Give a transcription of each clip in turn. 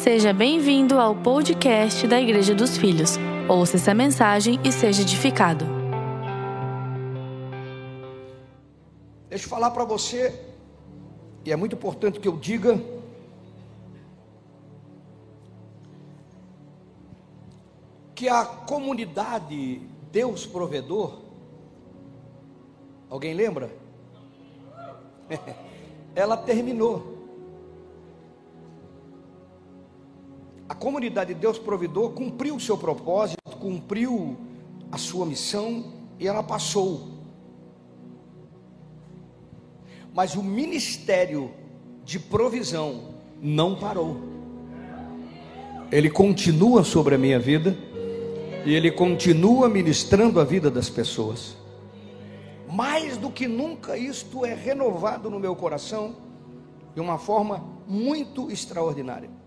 Seja bem-vindo ao podcast da Igreja dos Filhos. Ouça essa mensagem e seja edificado. Deixa eu falar para você, e é muito importante que eu diga, que a comunidade Deus Provedor, alguém lembra? Ela terminou. Comunidade Deus Provedor cumpriu o seu propósito, cumpriu a sua missão e ela passou. Mas o ministério de provisão não parou. Ele continua sobre a minha vida e ele continua ministrando a vida das pessoas. Mais do que nunca, isto é renovado no meu coração de uma forma muito extraordinária.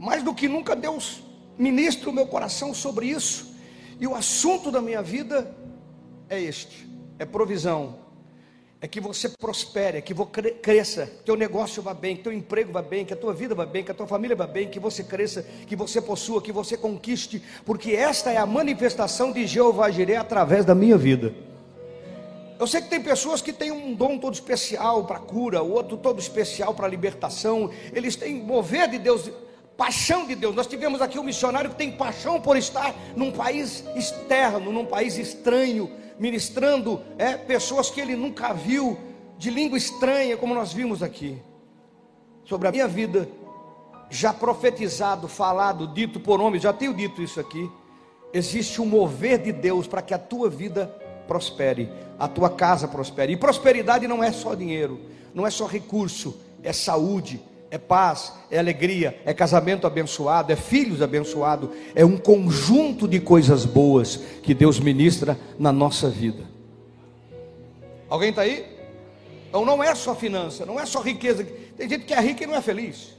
Mais do que nunca, Deus ministra o meu coração sobre isso. E o assunto da minha vida é este: é provisão, é que você prospere, é que você cresça, que teu negócio vá bem, que teu emprego vá bem, que a tua vida vá bem, que a tua família vá bem, que você cresça, que você possua, que você conquiste, porque esta é a manifestação de Jeová Jireh através da minha vida. Eu sei que tem pessoas que têm um dom todo especial para cura, outro todo especial para libertação, eles têm mover de Deus, paixão de Deus. Nós tivemos aqui um missionário que tem paixão por estar num país externo, num país estranho, ministrando é, pessoas que ele nunca viu, de língua estranha, como nós vimos aqui, sobre a minha vida, já profetizado, falado, dito por homens, já tenho dito isso aqui. Existe um mover de Deus para que a tua vida prospere, a tua casa prospere. E prosperidade não é só dinheiro, não é só recurso, é saúde, é paz, é alegria, é casamento abençoado, é filhos abençoado, é um conjunto de coisas boas que Deus ministra na nossa vida. Alguém está aí? Então não é só finança, não é só riqueza. Tem gente que é rica e não é feliz.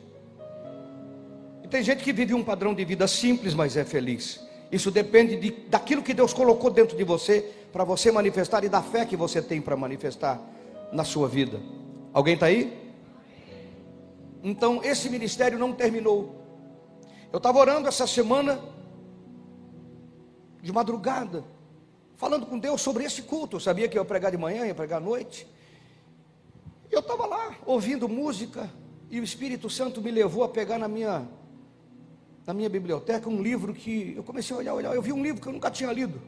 E tem gente que vive um padrão de vida simples, mas é feliz. Isso depende de, daquilo que Deus colocou dentro de você para você manifestar e da fé que você tem para manifestar na sua vida. Alguém está aí? Então, esse ministério não terminou. Eu estava orando essa semana, de madrugada, falando com Deus sobre esse culto. Eu sabia que ia pregar de manhã, ia pregar à noite. Eu estava lá, ouvindo música, e o Espírito Santo me levou a pegar na minha, na minha biblioteca um livro que eu comecei a olhar, olhar. Eu vi um livro que eu nunca tinha lido.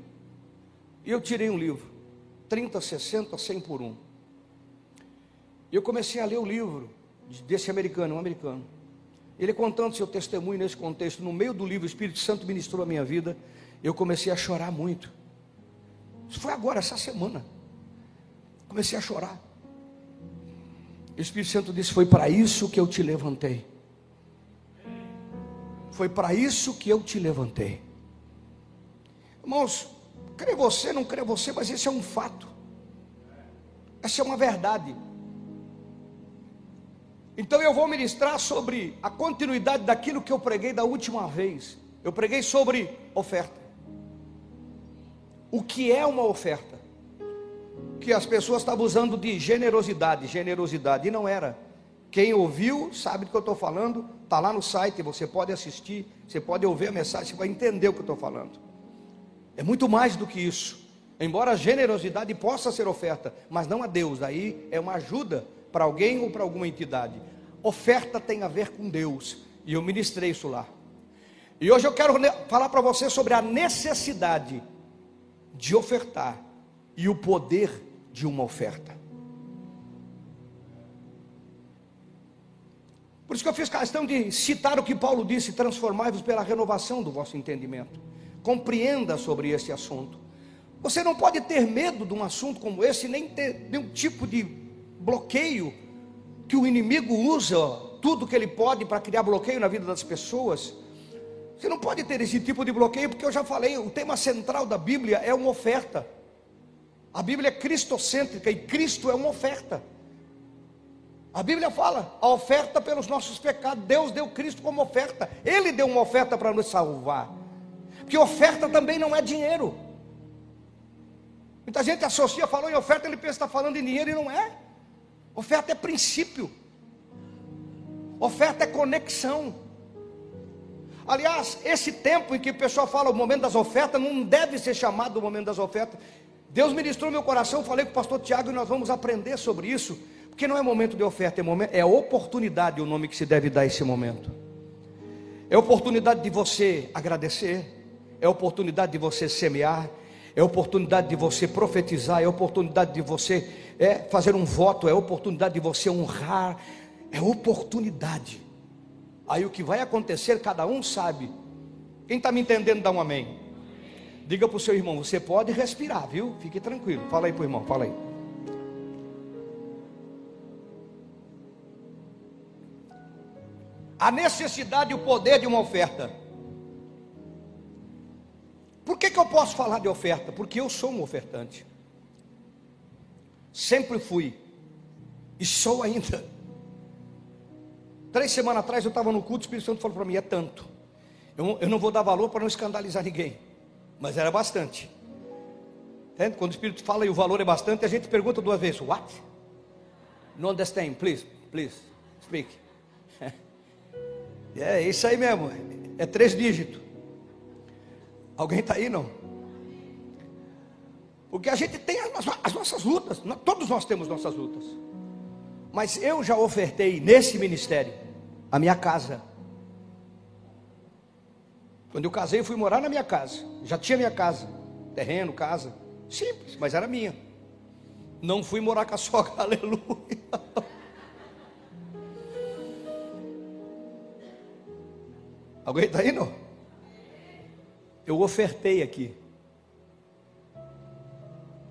E eu tirei um livro, 30, 60, 100 por um. E eu comecei a ler o livro desse americano, um americano. Ele contando seu testemunho nesse contexto, no meio do livro, o Espírito Santo ministrou a minha vida. Eu comecei a chorar muito. Isso foi agora, essa semana. Comecei a chorar. O Espírito Santo disse: Foi para isso que eu te levantei. Foi para isso que eu te levantei. Irmãos, crê você, não crê você, mas esse é um fato. Essa é uma verdade. Então eu vou ministrar sobre a continuidade daquilo que eu preguei da última vez. Eu preguei sobre oferta. O que é uma oferta? Que as pessoas estavam usando de generosidade, generosidade, e não era. Quem ouviu sabe do que eu estou falando, está lá no site, você pode assistir, você pode ouvir a mensagem, você vai entender o que eu estou falando. É muito mais do que isso. Embora a generosidade possa ser oferta, mas não a Deus, aí é uma ajuda para alguém ou para alguma entidade. Oferta tem a ver com Deus, e eu ministrei isso lá. E hoje eu quero falar para você sobre a necessidade de ofertar e o poder de uma oferta. Por isso que eu fiz questão de citar o que Paulo disse: transformai-vos pela renovação do vosso entendimento. Compreenda sobre esse assunto. Você não pode ter medo de um assunto como esse, nem ter nenhum tipo de bloqueio que o inimigo usa tudo que ele pode para criar bloqueio na vida das pessoas. Você não pode ter esse tipo de bloqueio, porque eu já falei, o tema central da Bíblia é uma oferta. A Bíblia é cristocêntrica e Cristo é uma oferta. A Bíblia fala, a oferta pelos nossos pecados. Deus deu Cristo como oferta. Ele deu uma oferta para nos salvar. Porque oferta também não é dinheiro. Muita gente associa, falou em oferta, ele pensa que está falando em dinheiro e não é. Oferta é princípio. Oferta é conexão. Aliás, esse tempo em que o pessoal fala o momento das ofertas, não deve ser chamado o momento das ofertas. Deus ministrou meu coração, falei com o pastor Tiago e nós vamos aprender sobre isso, porque não é momento de oferta, é, momento, é oportunidade o nome que se deve dar a esse momento. É oportunidade de você agradecer, é oportunidade de você semear, é oportunidade de você profetizar, é oportunidade de você é, fazer um voto, é oportunidade de você honrar, é oportunidade. Aí o que vai acontecer, cada um sabe. Quem está me entendendo, dá um amém. Diga para o seu irmão, você pode respirar, viu? Fique tranquilo. Fala aí para o irmão, fala aí. A necessidade e o poder de uma oferta. Por que, que eu posso falar de oferta? Porque eu sou um ofertante. Sempre fui. E sou ainda. Três semanas atrás eu estava no culto, o Espírito Santo falou para mim: é tanto. Eu, eu não vou dar valor para não escandalizar ninguém. Mas era bastante. Entende? Quando o Espírito fala e o valor é bastante, a gente pergunta duas vezes: What? No understand, please, please, speak. é isso aí mesmo. É três dígitos. Alguém está aí não? Porque a gente tem as, as nossas lutas, todos nós temos nossas lutas. Mas eu já ofertei nesse ministério a minha casa. Quando eu casei, eu fui morar na minha casa. Já tinha minha casa, terreno, casa. Simples, mas era minha. Não fui morar com a sogra, aleluia. Alguém está aí, não? Eu ofertei aqui.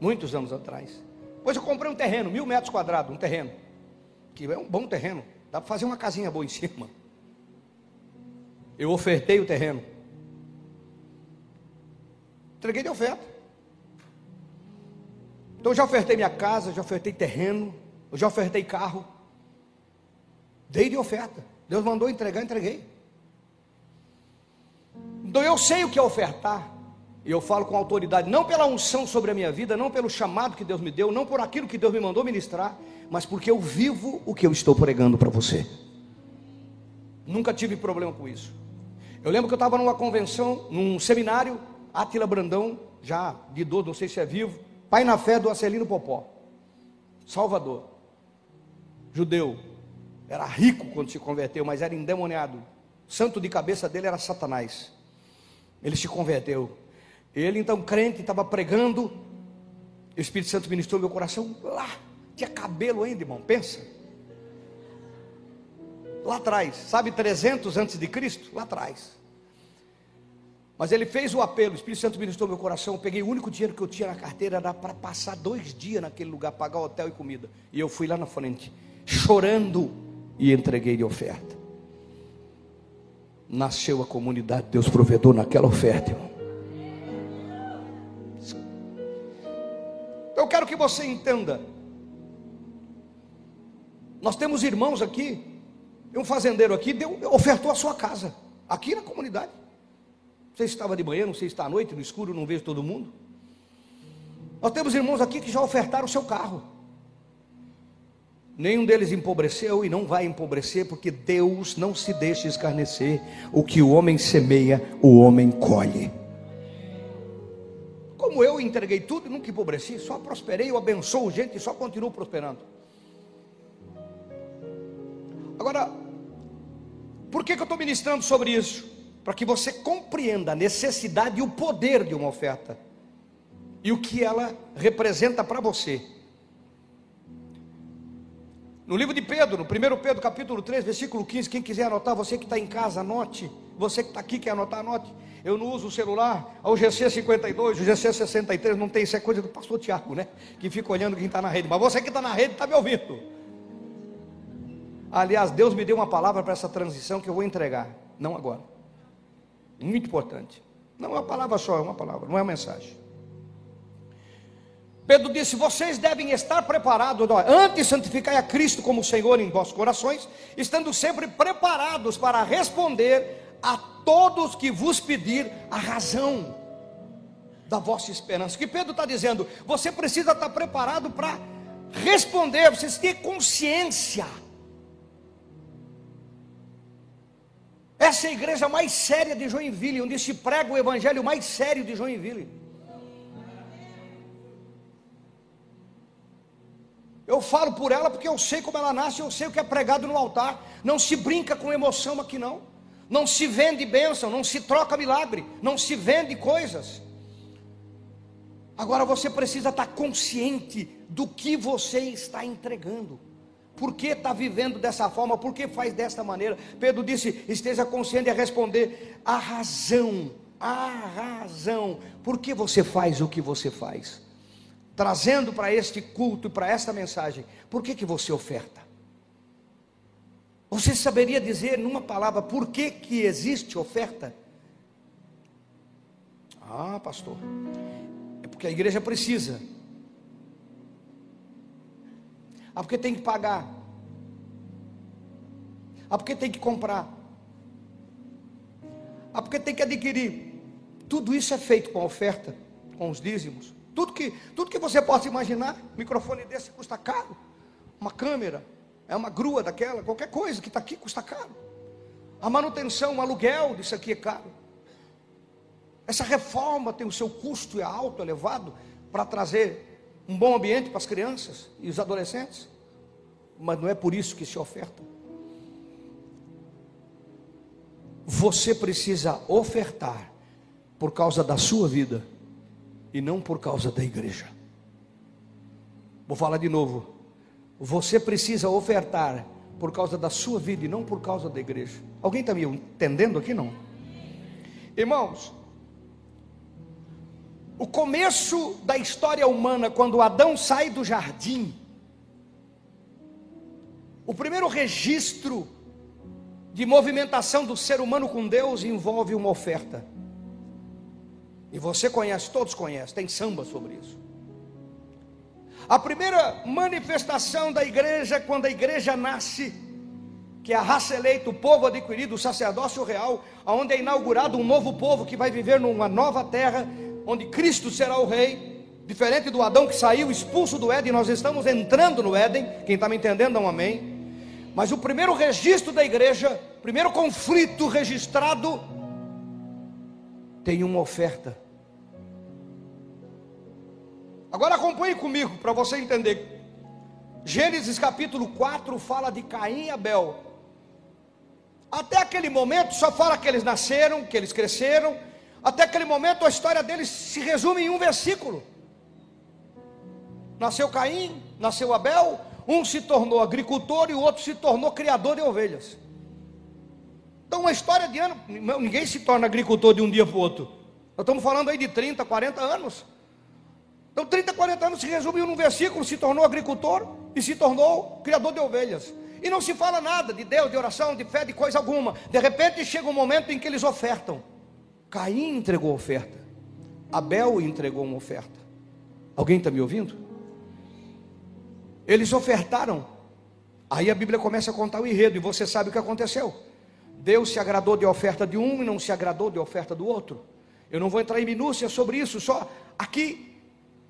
Muitos anos atrás. Depois eu comprei um terreno, mil metros quadrados, um terreno. Que é um bom terreno. Dá para fazer uma casinha boa em cima. Eu ofertei o terreno. Entreguei de oferta. Então já ofertei minha casa, já ofertei terreno, já ofertei carro. Dei de oferta. Deus mandou entregar, entreguei. Então eu sei o que é ofertar. E eu falo com autoridade, não pela unção sobre a minha vida, não pelo chamado que Deus me deu, não por aquilo que Deus me mandou ministrar, mas porque eu vivo o que eu estou pregando para você. Nunca tive problema com isso. Eu lembro que eu estava numa convenção, num seminário, Atila Brandão, já de idoso, não sei se é vivo, pai na fé do Acelino Popó, Salvador, judeu, era rico quando se converteu, mas era endemoniado. Santo de cabeça dele era Satanás. Ele se converteu. Ele, então, crente, estava pregando. O Espírito Santo ministrou meu coração lá. Tinha cabelo ainda, irmão, pensa. Lá atrás, sabe, 300 antes de Cristo? Lá atrás. Mas ele fez o apelo, o Espírito Santo ministrou meu coração. Eu peguei o único dinheiro que eu tinha na carteira, era para passar dois dias naquele lugar, pagar hotel e comida. E eu fui lá na frente, chorando, e entreguei de oferta. Nasceu a comunidade, Deus provedor naquela oferta, irmão. Eu quero que você entenda. Nós temos irmãos aqui, um fazendeiro aqui deu, ofertou a sua casa, aqui na comunidade. Não sei se estava de manhã, não sei se está à noite, no escuro, não vejo todo mundo. Nós temos irmãos aqui que já ofertaram o seu carro. Nenhum deles empobreceu e não vai empobrecer, porque Deus não se deixa escarnecer. O que o homem semeia, o homem colhe. Como eu entreguei tudo e nunca empobreci, só prosperei, eu abençoo gente e só continuo prosperando. Agora, por que, que eu estou ministrando sobre isso? Para que você compreenda a necessidade e o poder de uma oferta e o que ela representa para você. No livro de Pedro, no 1 Pedro capítulo 3, versículo 15, quem quiser anotar, você que está em casa, anote. Você que está aqui, quer anotar, anote. Eu não uso o celular, o GC 52, o GC 63, não tem, isso é coisa do pastor Tiago, né? Que fica olhando quem está na rede. Mas você que está na rede está me ouvindo. Aliás, Deus me deu uma palavra para essa transição que eu vou entregar. Não agora. Muito importante. Não é uma palavra só, é uma palavra, não é uma mensagem. Pedro disse: Vocês devem estar preparados, antes santificai a Cristo como Senhor em vossos corações, estando sempre preparados para responder a todos que vos pedir a razão da vossa esperança. Que Pedro está dizendo, você precisa estar preparado para responder, você ter consciência Essa é a igreja mais séria de Joinville, onde se prega o evangelho mais sério de Joinville. Eu falo por ela porque eu sei como ela nasce, eu sei o que é pregado no altar. Não se brinca com emoção aqui não. Não se vende bênção, não se troca milagre, não se vende coisas. Agora você precisa estar consciente do que você está entregando. Por que está vivendo dessa forma? Por que faz desta maneira? Pedro disse: esteja consciente a responder a razão, a razão. Por que você faz o que você faz? Trazendo para este culto e para esta mensagem, por que, que você oferta? Você saberia dizer numa palavra por que, que existe oferta? Ah, pastor, é porque a igreja precisa Ah, porque tem que pagar. Ah, porque tem que comprar. Ah, porque tem que adquirir. Tudo isso é feito com a oferta, com os dízimos. Tudo que, tudo que você possa imaginar, microfone desse custa caro. Uma câmera, é uma grua daquela, qualquer coisa que está aqui custa caro. A manutenção, o aluguel disso aqui é caro. Essa reforma tem o seu custo é alto, elevado, para trazer um bom ambiente para as crianças e os adolescentes, mas não é por isso que se oferta. Você precisa ofertar por causa da sua vida e não por causa da igreja. Vou falar de novo. Você precisa ofertar por causa da sua vida e não por causa da igreja. Alguém está me entendendo aqui? Não. Irmãos, o começo da história humana, quando Adão sai do jardim, o primeiro registro de movimentação do ser humano com Deus envolve uma oferta. E você conhece, todos conhecem, tem samba sobre isso. A primeira manifestação da igreja, quando a igreja nasce, que é a raça eleita, o povo adquirido, o sacerdócio real, onde é inaugurado um novo povo que vai viver numa nova terra, onde Cristo será o rei, diferente do Adão que saiu expulso do Éden, nós estamos entrando no Éden. Quem está me entendendo, dá um amém. Mas o primeiro registro da igreja, primeiro conflito registrado, tem uma oferta. Agora acompanhe comigo para você entender. Gênesis capítulo 4 fala de Caim e Abel. Até aquele momento só fala que eles nasceram, que eles cresceram, até aquele momento a história deles se resume em um versículo. Nasceu Caim, nasceu Abel, um se tornou agricultor e o outro se tornou criador de ovelhas. Então, uma história de ano, ninguém se torna agricultor de um dia para o outro. Nós estamos falando aí de 30, 40 anos. Então, 30, 40 anos se resumiu num versículo: se tornou agricultor e se tornou criador de ovelhas. E não se fala nada de Deus, de oração, de fé, de coisa alguma. De repente chega um momento em que eles ofertam. Caim entregou oferta, Abel entregou uma oferta. Alguém está me ouvindo? Eles ofertaram. Aí a Bíblia começa a contar o enredo, e você sabe o que aconteceu. Deus se agradou de oferta de um e não se agradou de oferta do outro. Eu não vou entrar em minúcias sobre isso, só aqui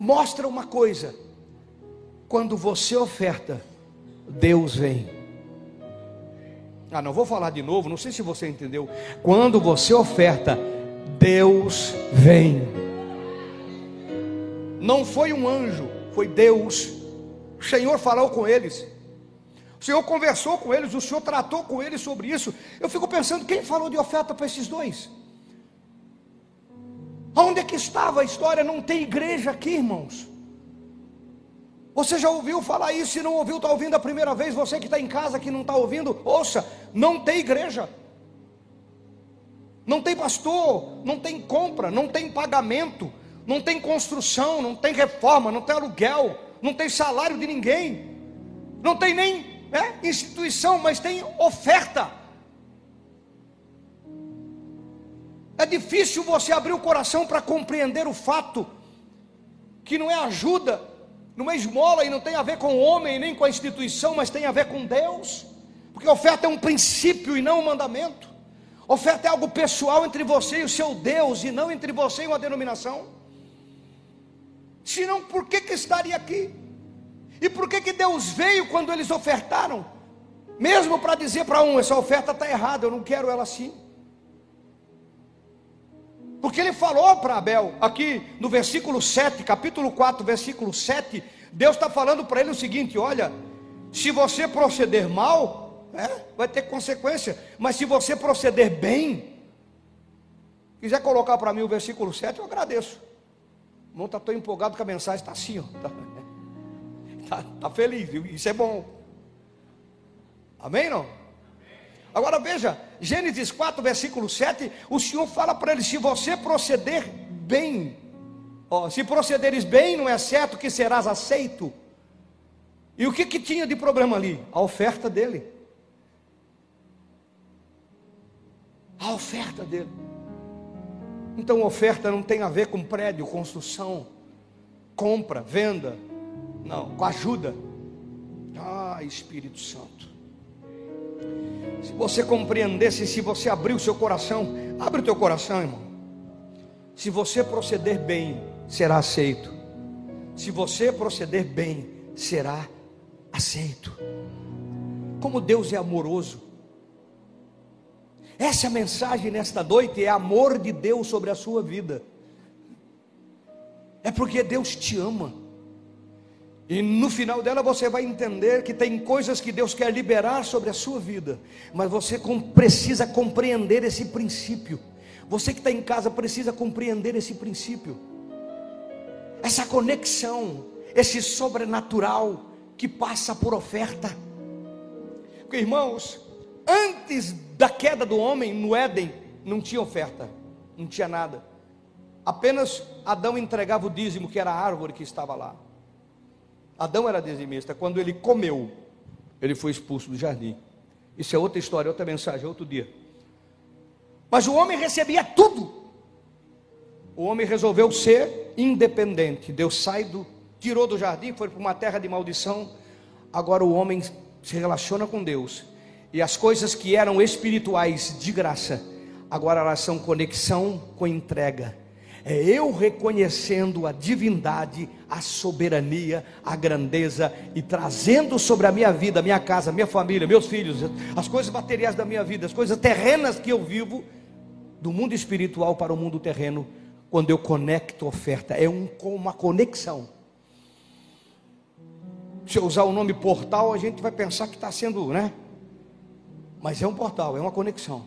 mostra uma coisa: quando você oferta, Deus vem. Ah, não vou falar de novo, não sei se você entendeu. Quando você oferta, Deus vem. Não foi um anjo, foi Deus. O Senhor falou com eles. O Senhor conversou com eles, o Senhor tratou com eles sobre isso. Eu fico pensando, quem falou de oferta para esses dois? Onde é que estava a história? Não tem igreja aqui, irmãos. Você já ouviu falar isso? Se não ouviu, está ouvindo a primeira vez. Você que está em casa, que não está ouvindo, ouça: não tem igreja não tem pastor, não tem compra, não tem pagamento, não tem construção, não tem reforma, não tem aluguel, não tem salário de ninguém, não tem nem né, instituição, mas tem oferta. É difícil você abrir o coração para compreender o fato que não é ajuda, não é esmola e não tem a ver com o homem nem com a instituição, mas tem a ver com Deus, porque oferta é um princípio e não um mandamento. Oferta é algo pessoal entre você e o seu Deus, e não entre você e uma denominação. Senão, por que, que estaria aqui? E por que, que Deus veio quando eles ofertaram? Mesmo para dizer para um, essa oferta está errada, eu não quero ela assim. Porque ele falou para Abel, aqui no versículo 7, capítulo 4, versículo 7, Deus está falando para ele o seguinte: olha, se você proceder mal, é, vai ter consequência, mas se você proceder bem, quiser colocar para mim o versículo 7, eu agradeço. O irmão está tão empolgado com a mensagem, está assim. Está tá, tá feliz, isso é bom. Amém não? Agora veja, Gênesis 4, versículo 7, o Senhor fala para ele: se você proceder bem, ó, se procederes bem, não é certo que serás aceito. E o que, que tinha de problema ali? A oferta dele. A oferta dele. Então, oferta não tem a ver com prédio, construção, compra, venda. Não, com ajuda. Ah, Espírito Santo. Se você compreendesse, se você abrir o seu coração, abre o teu coração, irmão. Se você proceder bem, será aceito. Se você proceder bem, será aceito. Como Deus é amoroso. Essa é a mensagem nesta noite é amor de Deus sobre a sua vida. É porque Deus te ama. E no final dela você vai entender que tem coisas que Deus quer liberar sobre a sua vida, mas você precisa compreender esse princípio. Você que está em casa precisa compreender esse princípio, essa conexão, esse sobrenatural que passa por oferta. Porque irmãos, antes da queda do homem no Éden, não tinha oferta, não tinha nada. Apenas Adão entregava o dízimo, que era a árvore que estava lá. Adão era dizimista. Quando ele comeu, ele foi expulso do jardim. Isso é outra história, outra mensagem, outro dia. Mas o homem recebia tudo. O homem resolveu ser independente. Deus sai do, tirou do jardim, foi para uma terra de maldição. Agora o homem se relaciona com Deus. E as coisas que eram espirituais de graça, agora elas são conexão com entrega é eu reconhecendo a divindade, a soberania, a grandeza e trazendo sobre a minha vida, minha casa, minha família, meus filhos, as coisas materiais da minha vida, as coisas terrenas que eu vivo, do mundo espiritual para o mundo terreno, quando eu conecto oferta, é um, uma conexão. Se eu usar o nome portal, a gente vai pensar que está sendo, né? Mas é um portal, é uma conexão.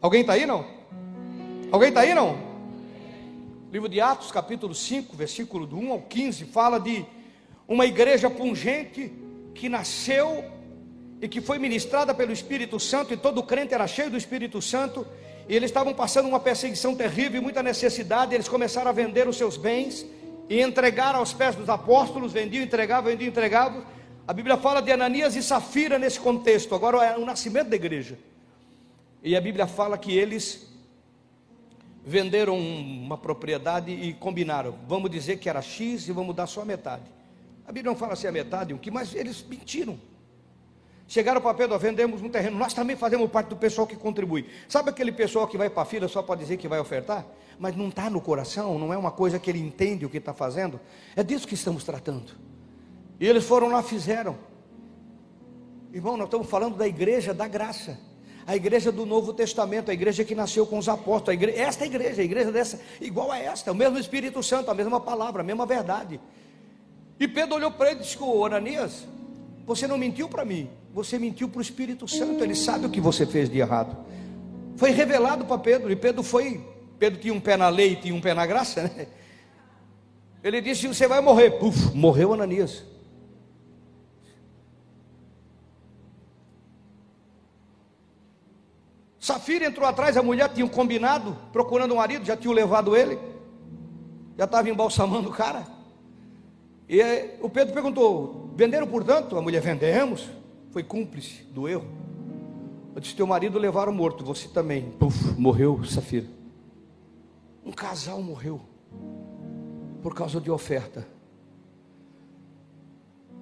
Alguém está aí não? Alguém está aí não? Livro de Atos, capítulo 5, versículo do 1 ao 15, fala de uma igreja pungente que nasceu e que foi ministrada pelo Espírito Santo, e todo crente era cheio do Espírito Santo, e eles estavam passando uma perseguição terrível e muita necessidade, eles começaram a vender os seus bens e entregar aos pés dos apóstolos, vendiam, entregavam, vendiam, entregavam. A Bíblia fala de Ananias e Safira nesse contexto, agora é o nascimento da igreja. E a Bíblia fala que eles venderam uma propriedade e combinaram, vamos dizer que era X e vamos dar só a metade. A Bíblia não fala assim a metade, o que, mas eles mentiram. Chegaram para Pedro, vendemos um terreno, nós também fazemos parte do pessoal que contribui. Sabe aquele pessoal que vai para a fila só para dizer que vai ofertar? Mas não está no coração, não é uma coisa que ele entende o que está fazendo. É disso que estamos tratando. E eles foram lá, fizeram. Irmão, nós estamos falando da igreja da graça a igreja do Novo Testamento, a igreja que nasceu com os apóstolos, a igreja, esta igreja, a igreja dessa, igual a esta, o mesmo Espírito Santo, a mesma palavra, a mesma verdade. E Pedro olhou para ele e disse: Ananias, você não mentiu para mim, você mentiu para o Espírito Santo, ele sabe o que você fez de errado. Foi revelado para Pedro, e Pedro foi, Pedro tinha um pé na lei e tinha um pé na graça, né? Ele disse: Você vai morrer. Puf, morreu Ananias. Safira entrou atrás, a mulher tinha um combinado, procurando um marido, já tinha levado ele, já estava embalsamando o cara. E o Pedro perguntou: venderam portanto? A mulher, vendemos. Foi cúmplice do erro. Eu disse: teu marido levaram morto, você também. Puf, morreu Safira. Um casal morreu por causa de oferta.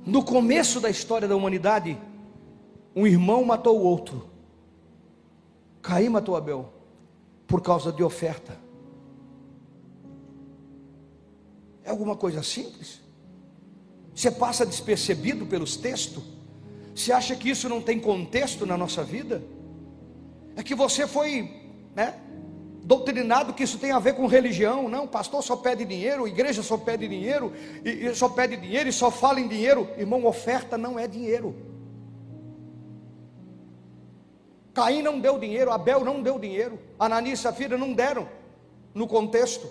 No começo da história da humanidade, um irmão matou o outro. Caim matou Abel por causa de oferta. É alguma coisa simples? Você passa despercebido pelos textos? Você acha que isso não tem contexto na nossa vida? É que você foi, né, doutrinado que isso tem a ver com religião. Não, pastor só pede dinheiro, igreja só pede dinheiro, e, e só pede dinheiro e só fala em dinheiro. Irmão, oferta não é dinheiro. Caim não deu dinheiro, Abel não deu dinheiro, Ananias e Safira não deram no contexto.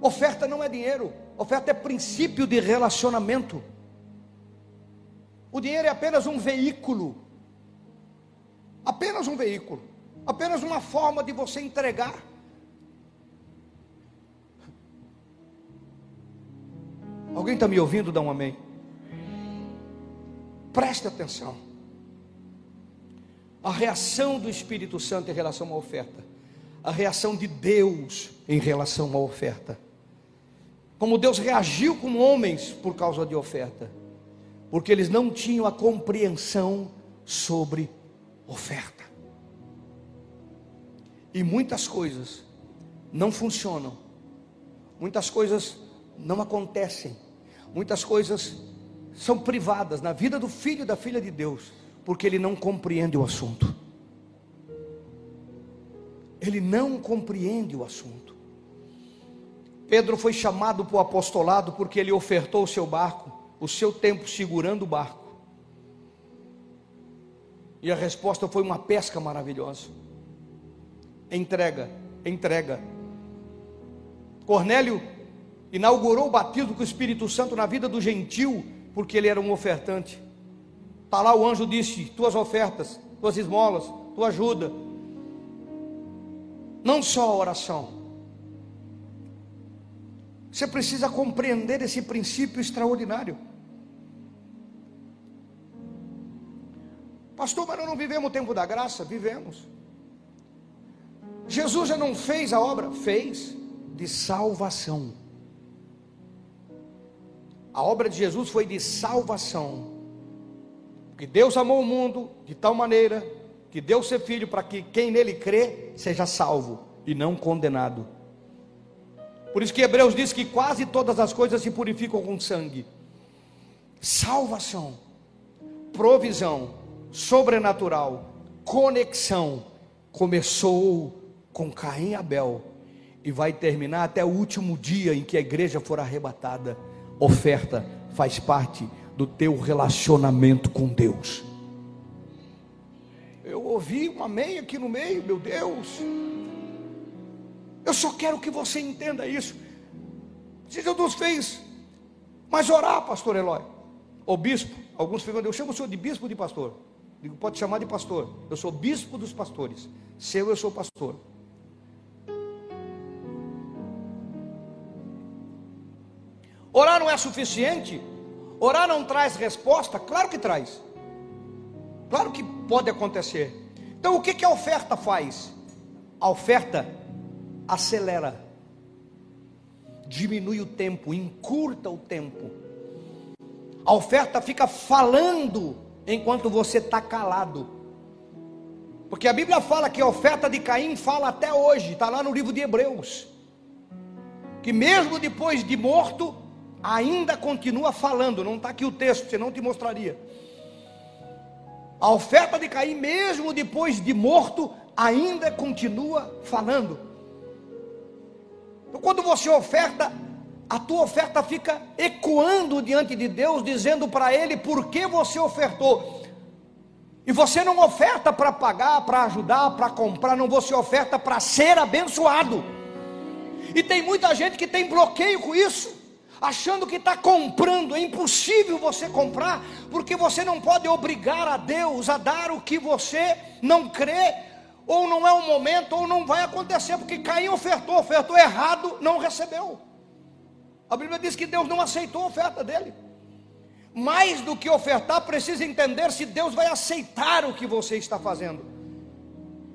Oferta não é dinheiro, oferta é princípio de relacionamento. O dinheiro é apenas um veículo, apenas um veículo, apenas uma forma de você entregar. Alguém está me ouvindo? Dá um amém. Preste atenção. A reação do Espírito Santo em relação à oferta. A reação de Deus em relação à oferta. Como Deus reagiu com homens por causa de oferta. Porque eles não tinham a compreensão sobre oferta. E muitas coisas não funcionam. Muitas coisas não acontecem. Muitas coisas são privadas na vida do filho e da filha de Deus, porque ele não compreende o assunto. Ele não compreende o assunto. Pedro foi chamado para o apostolado porque ele ofertou o seu barco, o seu tempo segurando o barco. E a resposta foi uma pesca maravilhosa. Entrega, entrega. Cornélio inaugurou o batismo com o Espírito Santo na vida do gentil porque ele era um ofertante. Está lá o anjo disse: tuas ofertas, tuas esmolas, tua ajuda. Não só a oração. Você precisa compreender esse princípio extraordinário. Pastor, mas nós não vivemos o tempo da graça? Vivemos. Jesus já não fez a obra? Fez de salvação. A obra de Jesus foi de salvação. Porque Deus amou o mundo de tal maneira que deu seu filho para que quem nele crê seja salvo e não condenado. Por isso que Hebreus diz que quase todas as coisas se purificam com sangue. Salvação, provisão, sobrenatural, conexão começou com Caim e Abel e vai terminar até o último dia em que a igreja for arrebatada oferta faz parte do teu relacionamento com Deus. Eu ouvi um amém aqui no meio, meu Deus. Eu só quero que você entenda isso. Jesus fez, mas orar, pastor Eloy, ou bispo, alguns ficam, eu chamo o senhor de bispo ou de pastor. Digo, pode chamar de pastor. Eu sou bispo dos pastores. Seu, eu sou pastor. Orar não é suficiente? Orar não traz resposta? Claro que traz. Claro que pode acontecer. Então o que, que a oferta faz? A oferta acelera, diminui o tempo, encurta o tempo. A oferta fica falando enquanto você está calado. Porque a Bíblia fala que a oferta de Caim fala até hoje, está lá no livro de Hebreus. Que mesmo depois de morto, ainda continua falando, não está aqui o texto, senão te mostraria. A oferta de Caim, mesmo depois de morto, ainda continua falando. Então, quando você oferta, a tua oferta fica ecoando diante de Deus, dizendo para Ele por que você ofertou. E você não oferta para pagar, para ajudar, para comprar, não, você oferta para ser abençoado. E tem muita gente que tem bloqueio com isso achando que está comprando. É impossível você comprar, porque você não pode obrigar a Deus a dar o que você não crê, ou não é o momento, ou não vai acontecer, porque Caim ofertou, ofertou errado, não recebeu. A Bíblia diz que Deus não aceitou a oferta dele. Mais do que ofertar, precisa entender se Deus vai aceitar o que você está fazendo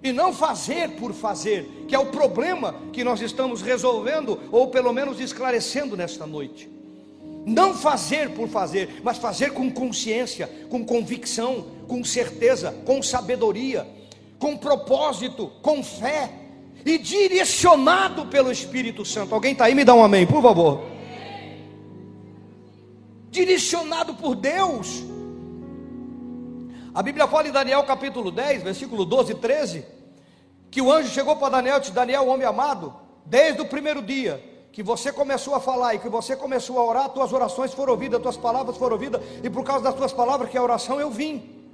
e não fazer por fazer, que é o problema que nós estamos resolvendo, ou pelo menos esclarecendo nesta noite. Não fazer por fazer, mas fazer com consciência, com convicção, com certeza, com sabedoria, com propósito, com fé e direcionado pelo Espírito Santo. Alguém está aí? Me dá um amém, por favor. Direcionado por Deus a Bíblia fala em Daniel capítulo 10, versículo 12 e 13, que o anjo chegou para Daniel e disse: Daniel, homem amado, desde o primeiro dia que você começou a falar e que você começou a orar, tuas orações foram ouvidas, tuas palavras foram ouvidas, e por causa das tuas palavras, que é a oração, eu vim.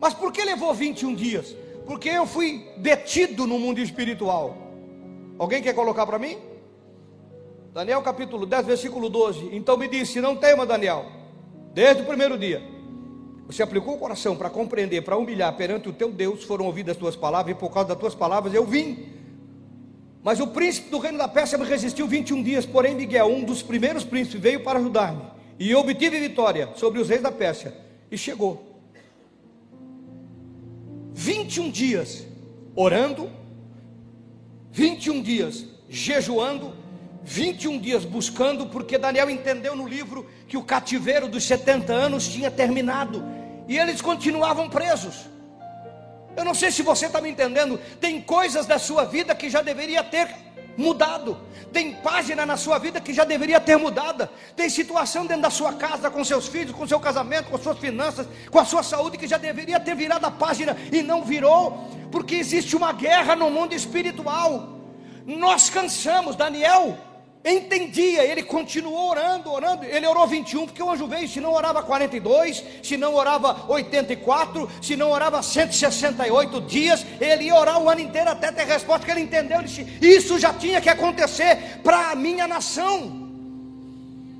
Mas por que levou 21 dias? Porque eu fui detido no mundo espiritual. Alguém quer colocar para mim? Daniel capítulo 10, versículo 12. Então me disse: Não tema, Daniel, desde o primeiro dia. Você aplicou o coração para compreender, para humilhar perante o teu Deus, foram ouvidas as tuas palavras, e por causa das tuas palavras eu vim. Mas o príncipe do reino da Pérsia me resistiu 21 dias, porém Miguel, um dos primeiros príncipes, veio para ajudar-me. E obtive vitória sobre os reis da Pérsia. E chegou. 21 dias orando, 21 dias jejuando, 21 dias buscando, porque Daniel entendeu no livro que o cativeiro dos 70 anos tinha terminado e eles continuavam presos. Eu não sei se você está me entendendo, tem coisas da sua vida que já deveria ter mudado, tem página na sua vida que já deveria ter mudada, tem situação dentro da sua casa, com seus filhos, com seu casamento, com suas finanças, com a sua saúde que já deveria ter virado a página e não virou, porque existe uma guerra no mundo espiritual. Nós cansamos, Daniel entendia, ele continuou orando, orando. Ele orou 21, porque o anjo veio. Se não orava 42, se não orava 84, se não orava 168 dias, ele ia orar o ano inteiro até ter resposta. Que ele entendeu, ele disse: Isso já tinha que acontecer para a minha nação.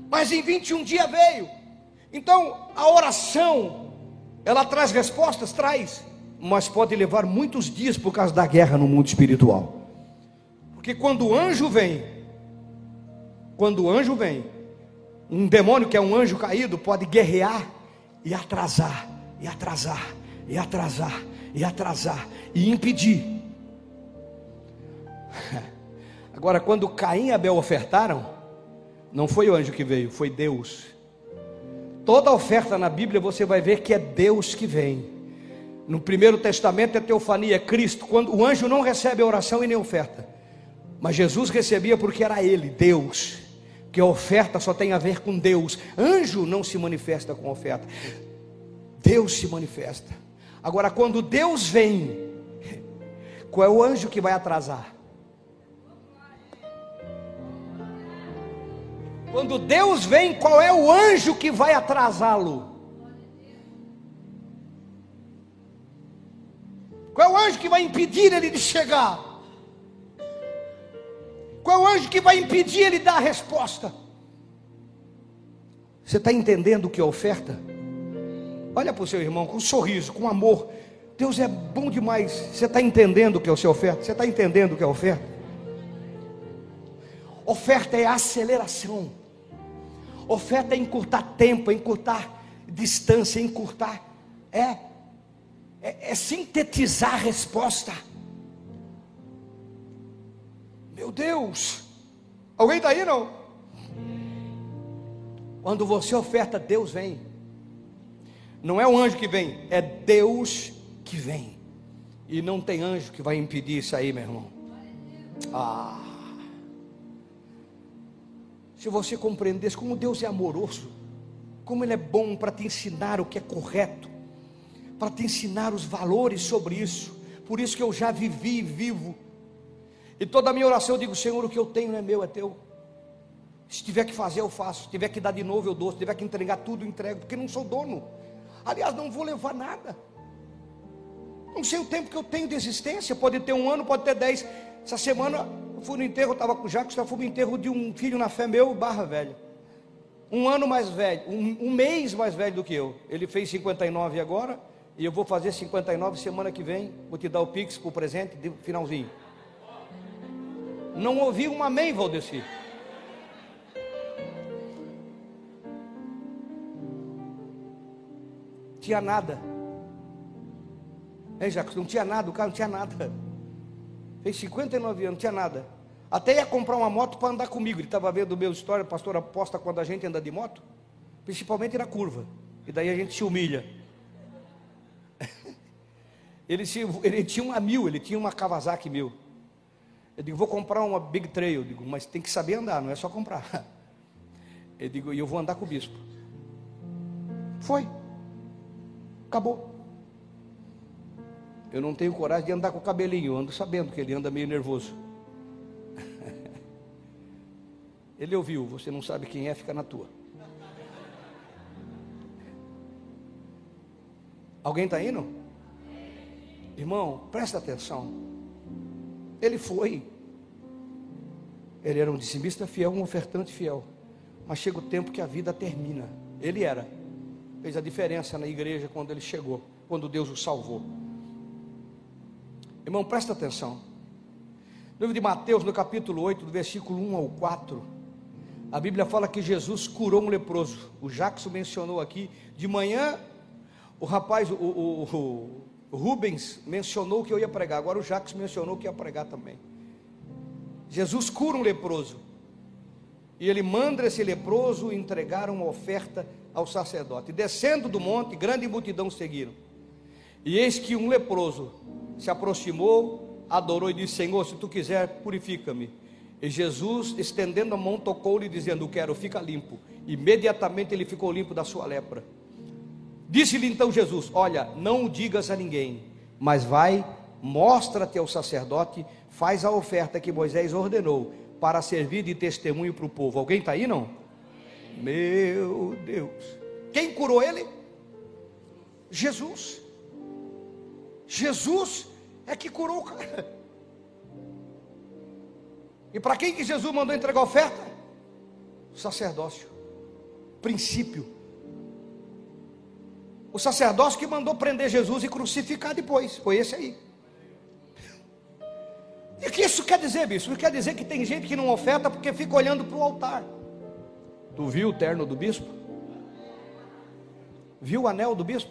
Mas em 21 dias veio. Então, a oração, ela traz respostas? Traz, mas pode levar muitos dias por causa da guerra no mundo espiritual. Porque quando o anjo vem, quando o anjo vem, um demônio que é um anjo caído pode guerrear e atrasar, e atrasar, e atrasar, e atrasar, e impedir. Agora, quando Caim e Abel ofertaram, não foi o anjo que veio, foi Deus. Toda oferta na Bíblia você vai ver que é Deus que vem. No Primeiro Testamento é teofania, é Cristo. Quando o anjo não recebe oração e nem oferta, mas Jesus recebia porque era Ele, Deus que a oferta só tem a ver com Deus. Anjo não se manifesta com oferta. Deus se manifesta. Agora, quando Deus vem, qual é o anjo que vai atrasar? Quando Deus vem, qual é o anjo que vai atrasá-lo? Qual é o anjo que vai impedir ele de chegar? Qual é o anjo que vai impedir ele dar a resposta? Você está entendendo o que é oferta? Olha para o seu irmão com um sorriso, com amor. Deus é bom demais. Você está entendendo o que é o seu oferta? Você está entendendo o que é oferta? Oferta é aceleração. Oferta é encurtar tempo, é encurtar distância, é encurtar. É, é, é sintetizar a resposta. Meu Deus! Alguém está aí não? Quando você oferta, Deus vem. Não é o anjo que vem, é Deus que vem. E não tem anjo que vai impedir isso aí, meu irmão. Ah. Se você compreendesse como Deus é amoroso, como Ele é bom para te ensinar o que é correto, para te ensinar os valores sobre isso. Por isso que eu já vivi e vivo e toda a minha oração eu digo, Senhor, o que eu tenho não é meu, é teu. Se tiver que fazer, eu faço. Se tiver que dar de novo, eu dou. Se tiver que entregar tudo, eu entrego. Porque não sou dono. Aliás, não vou levar nada. Não sei o tempo que eu tenho de existência. Pode ter um ano, pode ter dez. Essa semana eu fui no enterro, eu estava com o Jacques, eu fui no enterro de um filho na fé meu, barra velho. Um ano mais velho, um, um mês mais velho do que eu. Ele fez 59 agora, e eu vou fazer 59 semana que vem. Vou te dar o Pix o presente de finalzinho. Não ouvi um amém, Valdeci. Tinha nada. Hein, Jacques? Não tinha nada, o cara não tinha nada. Fez 59 anos, não tinha nada. Até ia comprar uma moto para andar comigo. Ele estava vendo meu história, pastor aposta quando a gente anda de moto, principalmente na curva. E daí a gente se humilha. Ele, se, ele tinha uma mil, ele tinha uma Kawasaki mil. Eu digo, vou comprar uma Big Trail. Eu digo, mas tem que saber andar, não é só comprar. Eu digo, e eu vou andar com o bispo. Foi. Acabou. Eu não tenho coragem de andar com o cabelinho, ando sabendo que ele anda meio nervoso. Ele ouviu, você não sabe quem é, fica na tua. Alguém está indo? Irmão, presta atenção. Ele foi. Ele era um dizimista fiel, um ofertante fiel. Mas chega o tempo que a vida termina. Ele era. Fez a diferença na igreja quando ele chegou, quando Deus o salvou. Irmão, presta atenção. No livro de Mateus, no capítulo 8, do versículo 1 ao 4, a Bíblia fala que Jesus curou um leproso. O Jackson mencionou aqui. De manhã, o rapaz, o, o, o Rubens mencionou que eu ia pregar. Agora o Jackson mencionou que ia pregar também. Jesus cura um leproso. E ele manda esse leproso entregar uma oferta ao sacerdote. Descendo do monte, grande multidão seguiram. E eis que um leproso se aproximou, adorou e disse: Senhor, se tu quiser, purifica-me. E Jesus, estendendo a mão, tocou-lhe, dizendo: Quero, fica limpo. Imediatamente ele ficou limpo da sua lepra. Disse-lhe então Jesus: Olha, não o digas a ninguém, mas vai, mostra-te ao sacerdote faz a oferta que Moisés ordenou para servir de testemunho para o povo. Alguém está aí não? Meu Deus. Quem curou ele? Jesus. Jesus é que curou o cara. E para quem que Jesus mandou entregar oferta? sacerdócio. Princípio. O sacerdócio que mandou prender Jesus e crucificar depois. Foi esse aí. Isso quer dizer, bicho? Isso quer dizer que tem gente que não oferta porque fica olhando para o altar. Tu viu o terno do bispo? Viu o anel do bispo?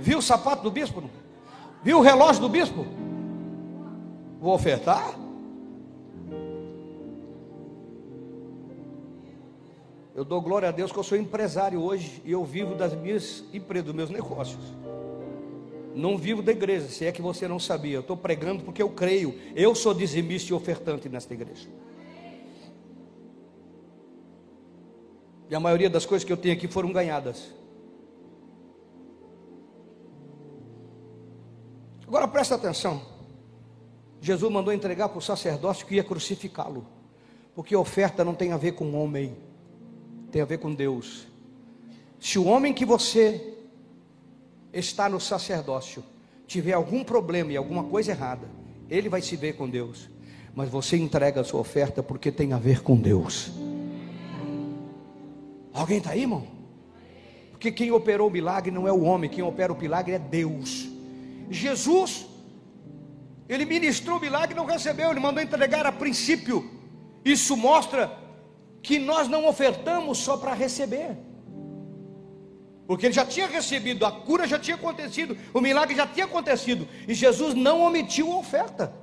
Viu o sapato do bispo? Viu o relógio do bispo? Vou ofertar? Eu dou glória a Deus que eu sou empresário hoje e eu vivo das minhas empresas, dos meus negócios não vivo da igreja, se é que você não sabia. Eu estou pregando porque eu creio. Eu sou dizimista e ofertante nesta igreja. E a maioria das coisas que eu tenho aqui foram ganhadas. Agora presta atenção. Jesus mandou entregar para o sacerdócio que ia crucificá-lo. Porque oferta não tem a ver com homem, tem a ver com Deus. Se o homem que você está no sacerdócio, tiver algum problema e alguma coisa errada, ele vai se ver com Deus. Mas você entrega a sua oferta porque tem a ver com Deus. Alguém está aí, irmão? Porque quem operou o milagre não é o homem, quem opera o milagre é Deus. Jesus, ele ministrou o milagre e não recebeu, ele mandou entregar a princípio. Isso mostra que nós não ofertamos só para receber. Porque ele já tinha recebido, a cura já tinha acontecido, o milagre já tinha acontecido, e Jesus não omitiu a oferta.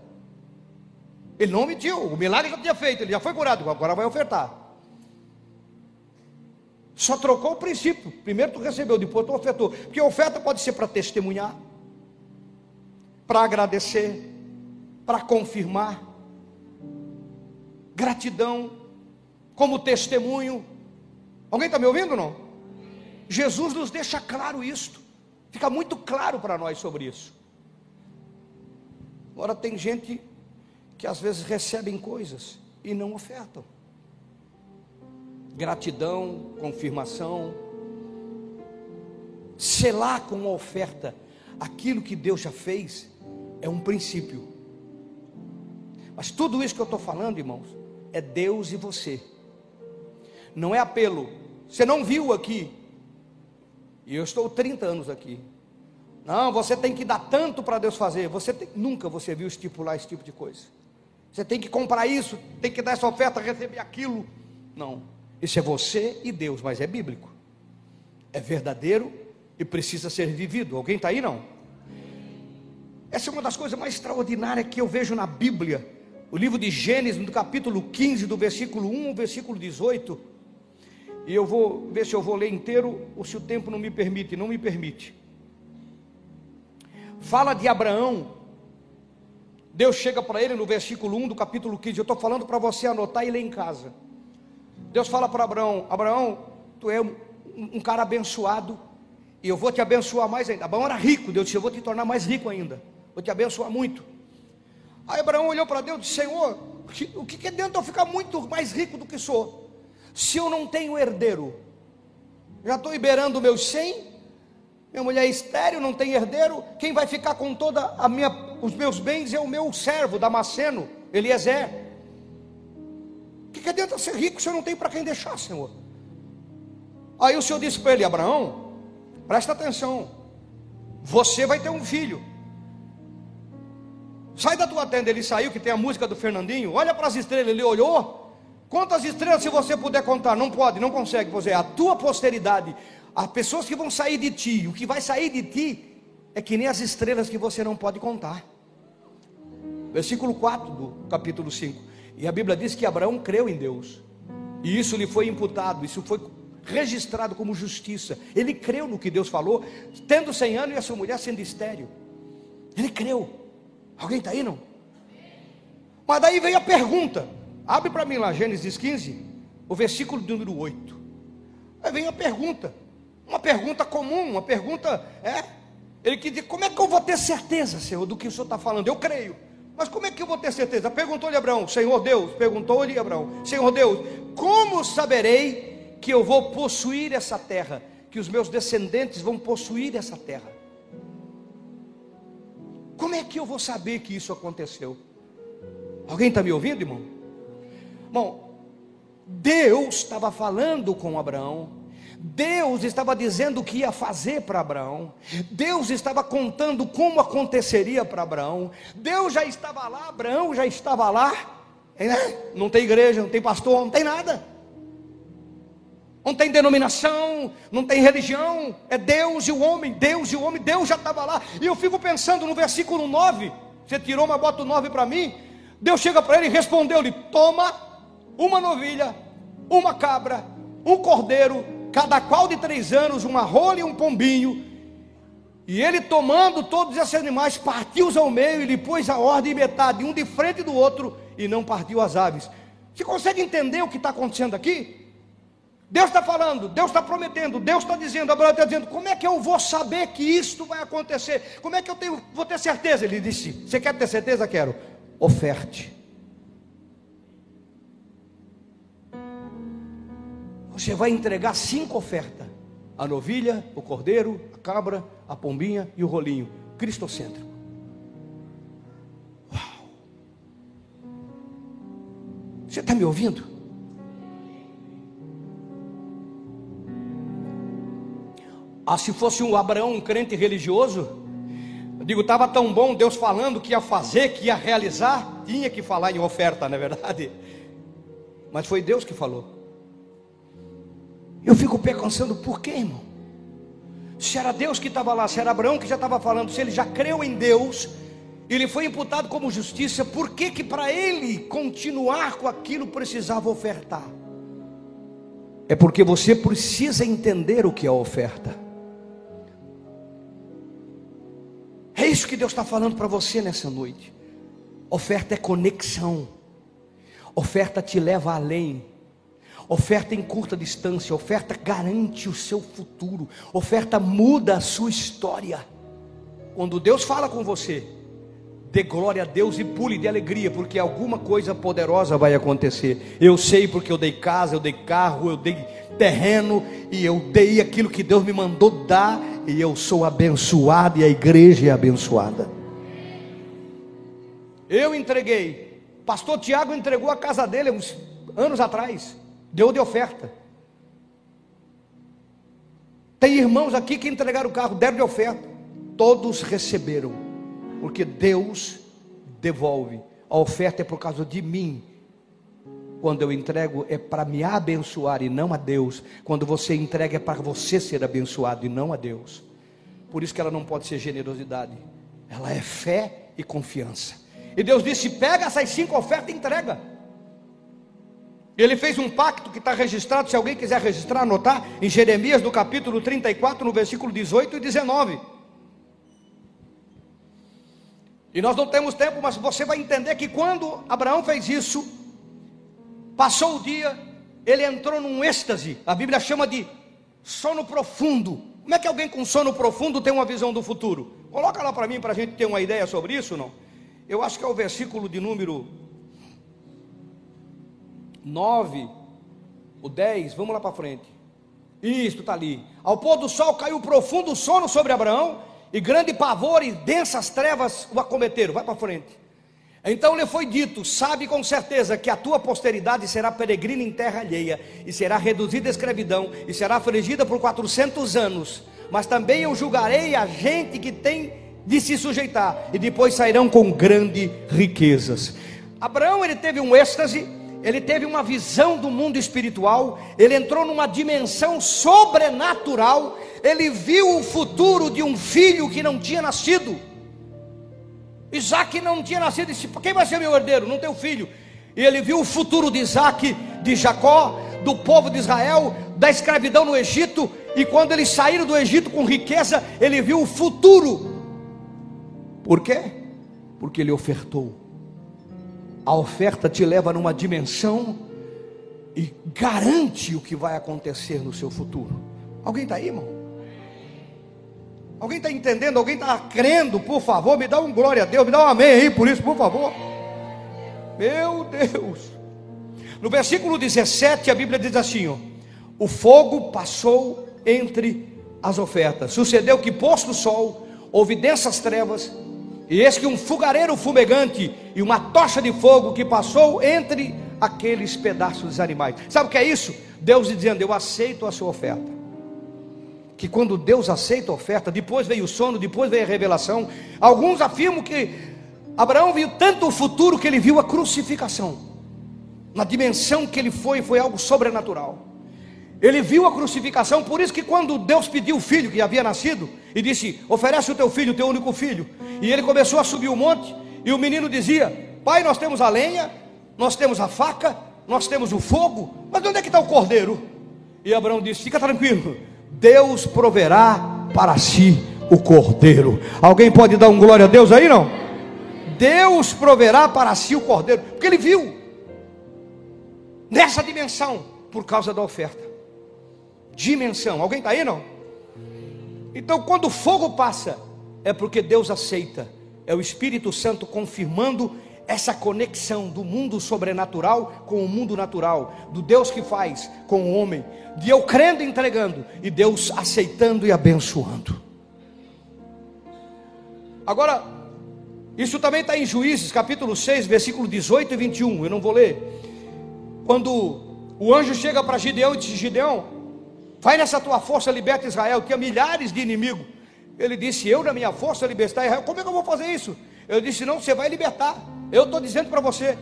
Ele não omitiu, o milagre já tinha feito, ele já foi curado, agora vai ofertar. Só trocou o princípio. Primeiro tu recebeu, depois tu ofertou. Porque a oferta pode ser para testemunhar, para agradecer, para confirmar, gratidão, como testemunho. Alguém está me ouvindo ou não? Jesus nos deixa claro isto. Fica muito claro para nós sobre isso. Agora tem gente que às vezes recebem coisas e não ofertam. Gratidão, confirmação, selar com uma oferta aquilo que Deus já fez é um princípio. Mas tudo isso que eu estou falando, irmãos, é Deus e você. Não é apelo. Você não viu aqui e eu estou 30 anos aqui. Não, você tem que dar tanto para Deus fazer. Você tem, nunca você viu estipular esse tipo de coisa. Você tem que comprar isso, tem que dar essa oferta, receber aquilo. Não. Isso é você e Deus, mas é bíblico. É verdadeiro e precisa ser vivido. Alguém está aí não? Essa é uma das coisas mais extraordinárias que eu vejo na Bíblia. O livro de Gênesis, no capítulo 15, do versículo 1 ao versículo 18 e eu vou ver se eu vou ler inteiro ou se o tempo não me permite, não me permite. Fala de Abraão. Deus chega para ele no versículo 1 do capítulo 15. Eu estou falando para você anotar e ler em casa. Deus fala para Abraão: Abraão, tu é um, um cara abençoado e eu vou te abençoar mais ainda. Abraão era rico, Deus disse: Eu vou te tornar mais rico ainda, vou te abençoar muito. Aí Abraão olhou para Deus e disse: Senhor, o que é dentro de eu ficar muito mais rico do que sou? Se eu não tenho herdeiro, já estou liberando meus 100, minha mulher é estéreo, não tem herdeiro, quem vai ficar com toda a minha, os meus bens é o meu servo, Damasceno, Eliezer. O que adianta ser rico se eu não tenho para quem deixar, Senhor? Aí o Senhor disse para ele, Abraão, presta atenção, você vai ter um filho. Sai da tua tenda, ele saiu, que tem a música do Fernandinho, olha para as estrelas, ele olhou. Quantas estrelas se você puder contar? Não pode, não consegue, você. A tua posteridade, as pessoas que vão sair de ti, o que vai sair de ti é que nem as estrelas que você não pode contar. Versículo 4 do capítulo 5. E a Bíblia diz que Abraão creu em Deus. E isso lhe foi imputado, isso foi registrado como justiça. Ele creu no que Deus falou, tendo 100 anos e a sua mulher sendo estéreo. Ele creu. Alguém está aí não? Mas daí veio a pergunta. Abre para mim lá, Gênesis 15, o versículo número 8. Aí vem a pergunta. Uma pergunta comum, uma pergunta, é? Ele que diz, como é que eu vou ter certeza, Senhor, do que o Senhor está falando? Eu creio. Mas como é que eu vou ter certeza? Perguntou-lhe Abraão, Senhor Deus, perguntou-lhe Abraão, Senhor Deus, como saberei que eu vou possuir essa terra, que os meus descendentes vão possuir essa terra. Como é que eu vou saber que isso aconteceu? Alguém está me ouvindo, irmão? Bom, Deus estava falando com Abraão, Deus estava dizendo o que ia fazer para Abraão, Deus estava contando como aconteceria para Abraão, Deus já estava lá, Abraão já estava lá, né? não tem igreja, não tem pastor, não tem nada não tem denominação, não tem religião, é Deus e o homem, Deus e o homem, Deus já estava lá. E eu fico pensando no versículo 9, você tirou, mas bota o 9 para mim. Deus chega para ele e respondeu-lhe: Toma uma novilha, uma cabra, um cordeiro, cada qual de três anos, uma rola e um pombinho. E ele tomando todos esses animais, partiu-os ao meio e lhe pôs a ordem em metade, um de frente do outro, e não partiu as aves. Você consegue entender o que está acontecendo aqui? Deus está falando, Deus está prometendo, Deus está dizendo, Abraão está dizendo, como é que eu vou saber que isto vai acontecer? Como é que eu tenho, vou ter certeza? Ele disse, você quer ter certeza? Quero. Oferte. Você vai entregar cinco ofertas: a novilha, o cordeiro, a cabra, a pombinha e o rolinho. Cristocêntrico. Uau! Você está me ouvindo? Ah, se fosse um Abraão, um crente religioso, eu digo, estava tão bom Deus falando que ia fazer, que ia realizar, tinha que falar em oferta, não é verdade? Mas foi Deus que falou. Eu fico pensando, por quê, irmão? Se era Deus que estava lá, se era Abraão que já estava falando, se ele já creu em Deus, ele foi imputado como justiça, por que que para ele continuar com aquilo precisava ofertar? É porque você precisa entender o que é oferta. É isso que Deus está falando para você nessa noite. Oferta é conexão. Oferta te leva além. Oferta em curta distância. Oferta garante o seu futuro. Oferta muda a sua história. Quando Deus fala com você, dê glória a Deus e pule de alegria, porque alguma coisa poderosa vai acontecer. Eu sei porque eu dei casa, eu dei carro, eu dei terreno e eu dei aquilo que Deus me mandou dar e eu sou abençoado e a igreja é abençoada. Eu entreguei, pastor Tiago entregou a casa dele uns anos atrás, deu de oferta. Tem irmãos aqui que entregaram o carro, deram de oferta. Todos receberam, porque Deus devolve. A oferta é por causa de mim, quando eu entrego é para me abençoar e não a Deus. Quando você entrega é para você ser abençoado e não a Deus. Por isso que ela não pode ser generosidade. Ela é fé e confiança. E Deus disse: pega essas cinco ofertas e entrega. Ele fez um pacto que está registrado, se alguém quiser registrar, anotar, em Jeremias, no capítulo 34, no versículo 18 e 19. E nós não temos tempo, mas você vai entender que quando Abraão fez isso, Passou o dia, ele entrou num êxtase, a Bíblia chama de sono profundo. Como é que alguém com sono profundo tem uma visão do futuro? Coloca lá para mim para a gente ter uma ideia sobre isso, não? Eu acho que é o versículo de número 9, o 10, vamos lá para frente. Isto está ali. Ao pôr do sol caiu profundo sono sobre Abraão, e grande pavor e densas trevas o acometeram. Vai para frente. Então lhe foi dito: Sabe com certeza que a tua posteridade será peregrina em terra alheia, e será reduzida à escravidão, e será afligida por quatrocentos anos. Mas também eu julgarei a gente que tem de se sujeitar, e depois sairão com grandes riquezas. Abraão ele teve um êxtase, ele teve uma visão do mundo espiritual, ele entrou numa dimensão sobrenatural, ele viu o futuro de um filho que não tinha nascido. Isaac não tinha nascido, disse: Quem vai ser meu herdeiro? Não tem filho. E ele viu o futuro de Isaac, de Jacó, do povo de Israel, da escravidão no Egito. E quando eles saíram do Egito com riqueza, ele viu o futuro. Por quê? Porque ele ofertou. A oferta te leva numa dimensão e garante o que vai acontecer no seu futuro. Alguém está aí, irmão? Alguém está entendendo? Alguém está crendo? Por favor, me dá um glória a Deus, me dá um amém aí por isso, por favor. Meu Deus. No versículo 17, a Bíblia diz assim: ó, O fogo passou entre as ofertas. Sucedeu que, posto o sol, houve densas trevas, e eis que um fogareiro fumegante e uma tocha de fogo que passou entre aqueles pedaços de animais. Sabe o que é isso? Deus dizendo: Eu aceito a sua oferta que quando Deus aceita a oferta, depois veio o sono, depois veio a revelação. Alguns afirmam que Abraão viu tanto o futuro que ele viu a crucificação. Na dimensão que ele foi, foi algo sobrenatural. Ele viu a crucificação, por isso que quando Deus pediu o filho que havia nascido, e disse: Oferece o teu filho, o teu único filho. E ele começou a subir o monte, e o menino dizia: Pai, nós temos a lenha, nós temos a faca, nós temos o fogo, mas onde é que está o cordeiro? E Abraão disse: Fica tranquilo, Deus proverá para si o cordeiro. Alguém pode dar um glória a Deus aí não? Deus proverá para si o cordeiro, porque ele viu nessa dimensão por causa da oferta. Dimensão. Alguém está aí não? Então, quando o fogo passa, é porque Deus aceita. É o Espírito Santo confirmando essa conexão do mundo sobrenatural com o mundo natural, do Deus que faz com o homem, de eu crendo e entregando, e Deus aceitando e abençoando. Agora, isso também está em Juízes, capítulo 6, versículo 18 e 21. Eu não vou ler. Quando o anjo chega para Gideão e diz: Gideão, vai nessa tua força, liberta Israel, que há milhares de inimigos. Ele disse: Eu, na minha força, libertar Israel. Como é que eu vou fazer isso? Eu disse: Não, você vai libertar. Eu estou dizendo para você.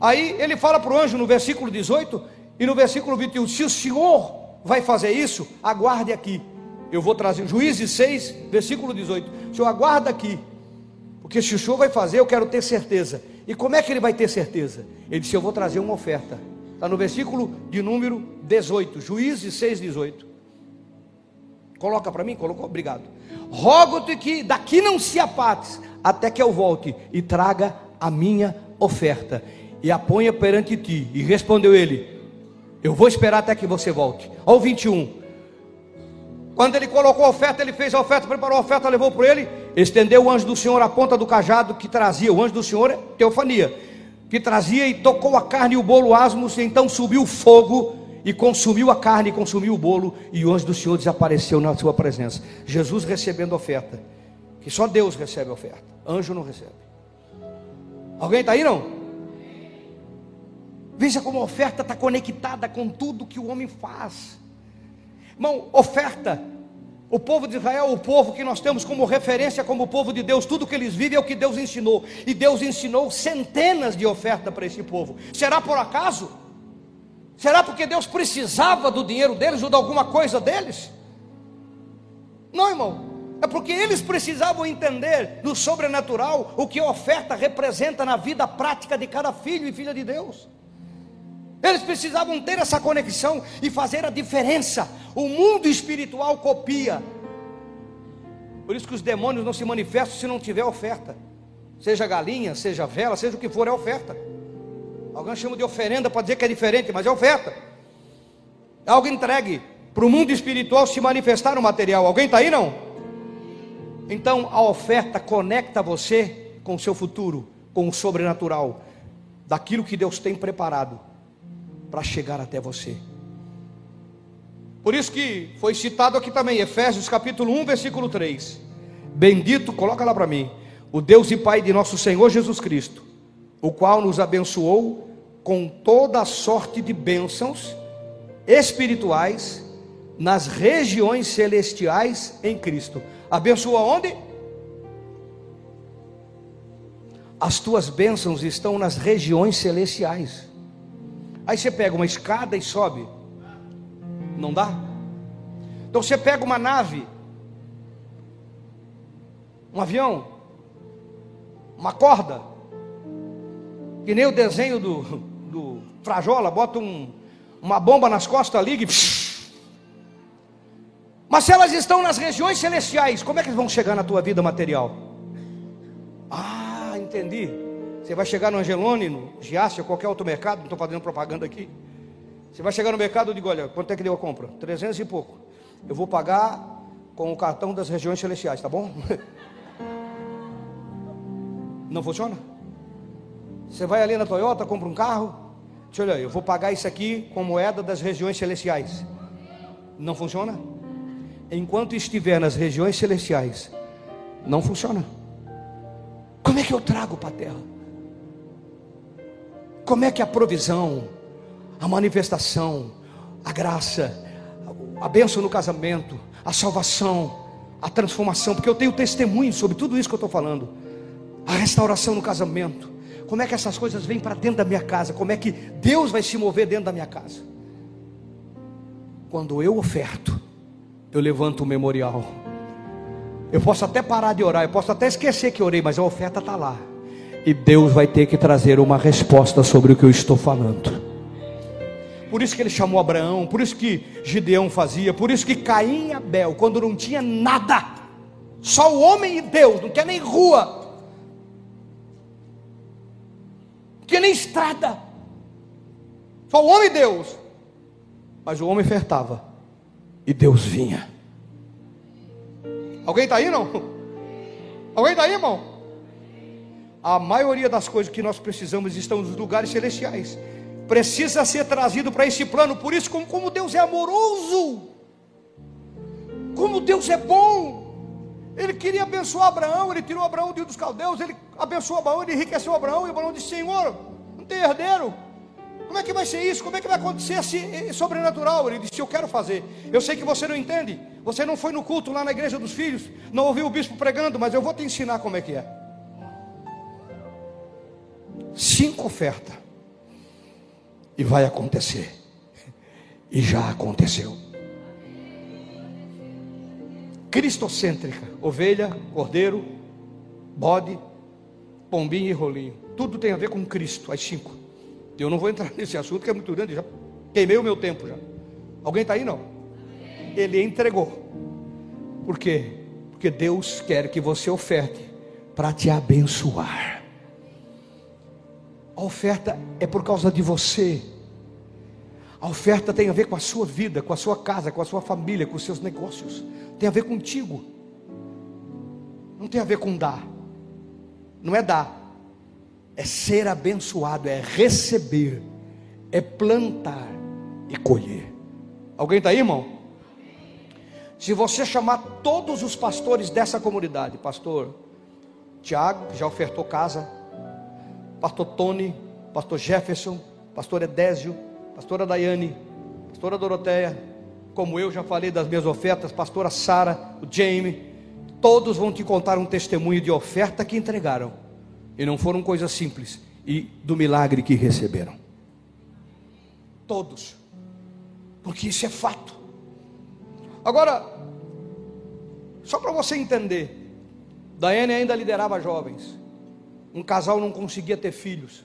Aí ele fala para o anjo no versículo 18 e no versículo 21: Se o Senhor vai fazer isso, aguarde aqui. Eu vou trazer Juízes 6, versículo 18. O Senhor aguarda aqui. Porque se o Senhor vai fazer, eu quero ter certeza. E como é que ele vai ter certeza? Ele disse: Eu vou trazer uma oferta. Está no versículo de número 18, Juízes 6, 18. Coloca para mim, colocou? Obrigado. Rogo-te que daqui não se apartes, até que eu volte e traga a minha oferta e a ponha perante ti. E respondeu ele: Eu vou esperar até que você volte. Ao 21. Quando ele colocou a oferta, ele fez a oferta, preparou a oferta, levou para ele, estendeu o anjo do Senhor a ponta do cajado que trazia. O anjo do Senhor é teofania, que trazia e tocou a carne e o bolo asmos, então subiu fogo e consumiu a carne, consumiu o bolo, e o anjo do Senhor desapareceu na sua presença. Jesus recebendo oferta, que só Deus recebe oferta, anjo não recebe. Alguém está aí não? Veja como a oferta está conectada com tudo que o homem faz. Irmão, oferta. O povo de Israel, o povo que nós temos como referência, como povo de Deus, tudo que eles vivem é o que Deus ensinou. E Deus ensinou centenas de ofertas para esse povo. Será por acaso? Será porque Deus precisava do dinheiro deles ou de alguma coisa deles? Não, irmão. É porque eles precisavam entender no sobrenatural o que a oferta representa na vida prática de cada filho e filha de Deus. Eles precisavam ter essa conexão e fazer a diferença. O mundo espiritual copia. Por isso que os demônios não se manifestam se não tiver oferta. Seja galinha, seja vela, seja o que for, é oferta. Alguns chamam de oferenda para dizer que é diferente, mas é oferta. É algo entregue. para o mundo espiritual se manifestar no material. Alguém está aí não? Então a oferta conecta você com o seu futuro, com o sobrenatural, daquilo que Deus tem preparado para chegar até você. Por isso que foi citado aqui também, Efésios capítulo 1, versículo 3. Bendito, coloca lá para mim, o Deus e Pai de nosso Senhor Jesus Cristo, o qual nos abençoou com toda a sorte de bênçãos espirituais nas regiões celestiais em Cristo. Abençoa onde? As tuas bênçãos estão nas regiões celestiais. Aí você pega uma escada e sobe. Não dá? Então você pega uma nave, um avião, uma corda, que nem o desenho do, do Frajola, bota um, uma bomba nas costas, liga e. Mas se elas estão nas regiões celestiais, como é que vão chegar na tua vida material? Ah, entendi. Você vai chegar no Angelone, no Giasse, ou qualquer outro mercado, não estou fazendo propaganda aqui. Você vai chegar no mercado e digo, olha, quanto é que deu a compra? 300 e pouco. Eu vou pagar com o cartão das regiões celestiais, tá bom? Não funciona? Você vai ali na Toyota, compra um carro, Deixa eu olhar, eu vou pagar isso aqui com moeda das regiões celestiais. Não funciona? Enquanto estiver nas regiões celestiais, não funciona. Como é que eu trago para a terra? Como é que a provisão, a manifestação, a graça, a bênção no casamento, a salvação, a transformação, porque eu tenho testemunho sobre tudo isso que eu estou falando, a restauração no casamento, como é que essas coisas vêm para dentro da minha casa? Como é que Deus vai se mover dentro da minha casa? Quando eu oferto, eu levanto o memorial. Eu posso até parar de orar, eu posso até esquecer que orei, mas a oferta está lá. E Deus vai ter que trazer uma resposta sobre o que eu estou falando. Por isso que ele chamou Abraão, por isso que Gideão fazia, por isso que Caim e Abel, quando não tinha nada, só o homem e Deus, não tinha nem rua, que nem estrada. Só o homem e Deus. Mas o homem ofertava. E Deus vinha. Alguém está aí não? Alguém está aí, irmão? A maioria das coisas que nós precisamos estão nos lugares celestiais. Precisa ser trazido para esse plano. Por isso, como, como Deus é amoroso, como Deus é bom. Ele queria abençoar Abraão, ele tirou Abraão de um dos caldeus, ele abençoou Abraão, ele enriqueceu Abraão, e Abraão disse: Senhor, não tem herdeiro. Como é que vai ser isso? Como é que vai acontecer esse sobrenatural? Ele disse: Eu quero fazer. Eu sei que você não entende. Você não foi no culto lá na igreja dos filhos, não ouviu o bispo pregando, mas eu vou te ensinar como é que é. Cinco ofertas. E vai acontecer. E já aconteceu cristocêntrica: ovelha, cordeiro, bode, pombinho e rolinho. Tudo tem a ver com Cristo, as cinco. Eu não vou entrar nesse assunto que é muito grande, já queimei o meu tempo já. Alguém está aí não? Ele entregou. Por quê? Porque Deus quer que você oferte para te abençoar. A oferta é por causa de você. A oferta tem a ver com a sua vida, com a sua casa, com a sua família, com os seus negócios. Tem a ver contigo. Não tem a ver com dar. Não é dar. É ser abençoado, é receber, é plantar e colher. Alguém está aí, irmão? Se você chamar todos os pastores dessa comunidade, pastor Tiago, que já ofertou casa, pastor Tony, pastor Jefferson, pastor Edésio, pastora Daiane, pastora Doroteia, como eu já falei das minhas ofertas, pastora Sara, o Jamie, todos vão te contar um testemunho de oferta que entregaram. E não foram coisas simples, e do milagre que receberam. Todos. Porque isso é fato. Agora, só para você entender, Daiane ainda liderava jovens. Um casal não conseguia ter filhos.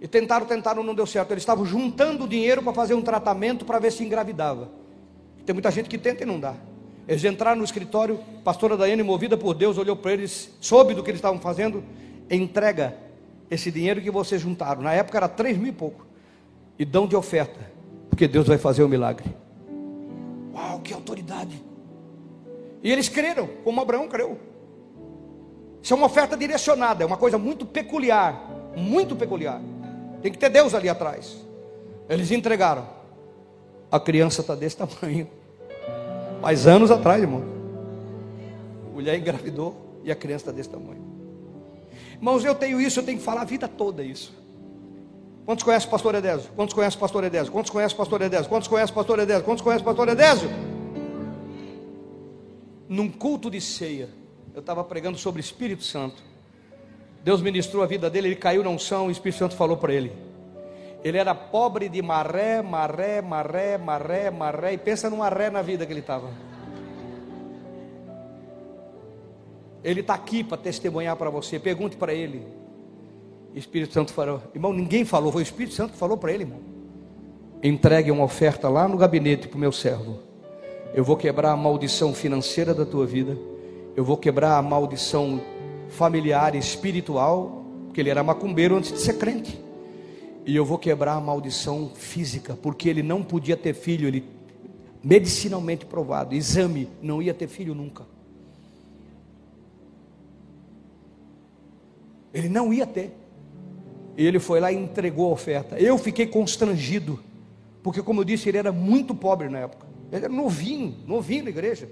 E tentaram, tentaram, não deu certo. Eles estavam juntando dinheiro para fazer um tratamento para ver se engravidava. Tem muita gente que tenta e não dá. Eles entraram no escritório, pastora Daiane, movida por Deus, olhou para eles, soube do que eles estavam fazendo, entrega esse dinheiro que vocês juntaram. Na época era três mil e pouco. E dão de oferta, porque Deus vai fazer o um milagre. Uau, que autoridade! E eles creram, como Abraão creu. Isso é uma oferta direcionada, é uma coisa muito peculiar, muito peculiar. Tem que ter Deus ali atrás. Eles entregaram. A criança está desse tamanho. Faz anos atrás, irmão. Mulher engravidou e a criança está desse tamanho. Irmãos, eu tenho isso, eu tenho que falar a vida toda isso. Quantos conhecem o pastor Edésio? Quantos conhecem o pastor Edésio? Quantos conhecem o pastor Edésio? Quantos conhecem o pastor Edésio? Quantos conhecem o pastor Edésio? Num culto de ceia, eu estava pregando sobre Espírito Santo. Deus ministrou a vida dele, ele caiu na unção, o Espírito Santo falou para ele. Ele era pobre de maré, maré, maré, maré, maré, e pensa numa ré na vida que ele estava. Ele está aqui para testemunhar para você. Pergunte para ele. Espírito Santo falou, irmão, ninguém falou, foi o Espírito Santo que falou para ele, irmão. Entregue uma oferta lá no gabinete para o meu servo. Eu vou quebrar a maldição financeira da tua vida. Eu vou quebrar a maldição familiar e espiritual, porque ele era macumbeiro antes de ser crente. E eu vou quebrar a maldição física, porque ele não podia ter filho, ele medicinalmente provado, exame, não ia ter filho nunca. Ele não ia ter. E ele foi lá e entregou a oferta. Eu fiquei constrangido, porque, como eu disse, ele era muito pobre na época. Ele era novinho, novinho na igreja.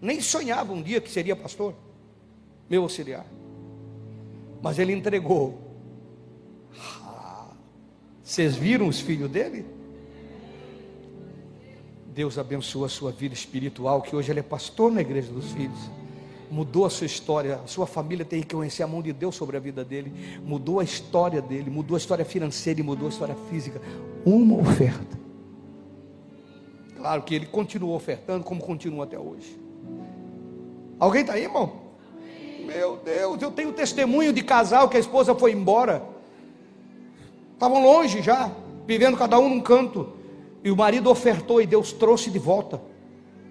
Nem sonhava um dia que seria pastor, meu auxiliar. Mas ele entregou. Ah, vocês viram os filhos dele? Deus abençoa a sua vida espiritual, que hoje ele é pastor na igreja dos filhos mudou a sua história, a sua família tem que conhecer a mão de Deus sobre a vida dele, mudou a história dele, mudou a história financeira e mudou a história física. Uma oferta. Claro que ele continuou ofertando como continua até hoje. Alguém está aí, irmão? Meu Deus, eu tenho testemunho de casal que a esposa foi embora. Estavam longe já, vivendo cada um num canto. E o marido ofertou e Deus trouxe de volta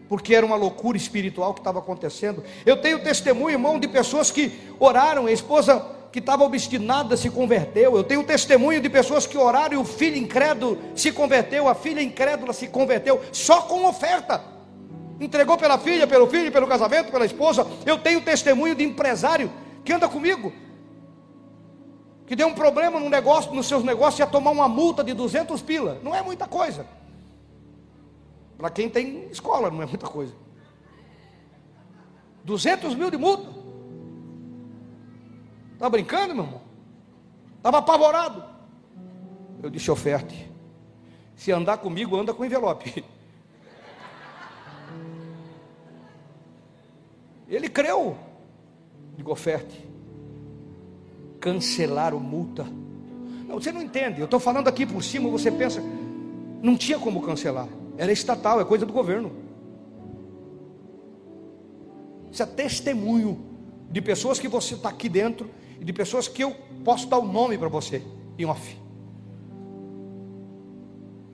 porque era uma loucura espiritual que estava acontecendo. Eu tenho testemunho, irmão, de pessoas que oraram, a esposa que estava obstinada se converteu. Eu tenho testemunho de pessoas que oraram e o filho incrédulo se converteu, a filha incrédula se converteu, só com oferta. Entregou pela filha, pelo filho, pelo casamento, pela esposa. Eu tenho testemunho de empresário que anda comigo, que deu um problema no negócio, nos seus negócios, ia tomar uma multa de 200 pila. Não é muita coisa. Para quem tem escola, não é muita coisa. 200 mil de multa. Está brincando, meu irmão? Estava apavorado. Eu disse: oferte. Se andar comigo, anda com envelope. Ele creu. Digo, oferte. Cancelaram multa. Não, você não entende. Eu estou falando aqui por cima, você pensa, não tinha como cancelar. Era estatal, é coisa do governo. Isso é testemunho de pessoas que você está aqui dentro e de pessoas que eu posso dar o um nome para você em off.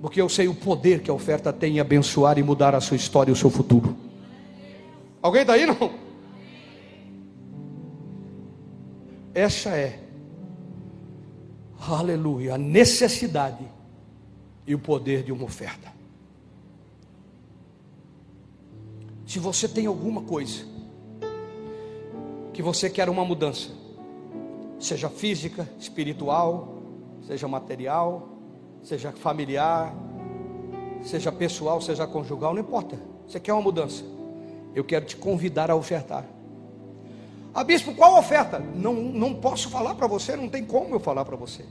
Porque eu sei o poder que a oferta tem em abençoar e mudar a sua história e o seu futuro. Alguém está aí não? Essa é, aleluia, a necessidade e o poder de uma oferta. Se você tem alguma coisa que você quer uma mudança, seja física, espiritual, seja material, seja familiar, seja pessoal, seja conjugal, não importa. Você quer uma mudança? Eu quero te convidar a ofertar. Ah, bispo, qual oferta? Não, não posso falar para você, não tem como eu falar para você.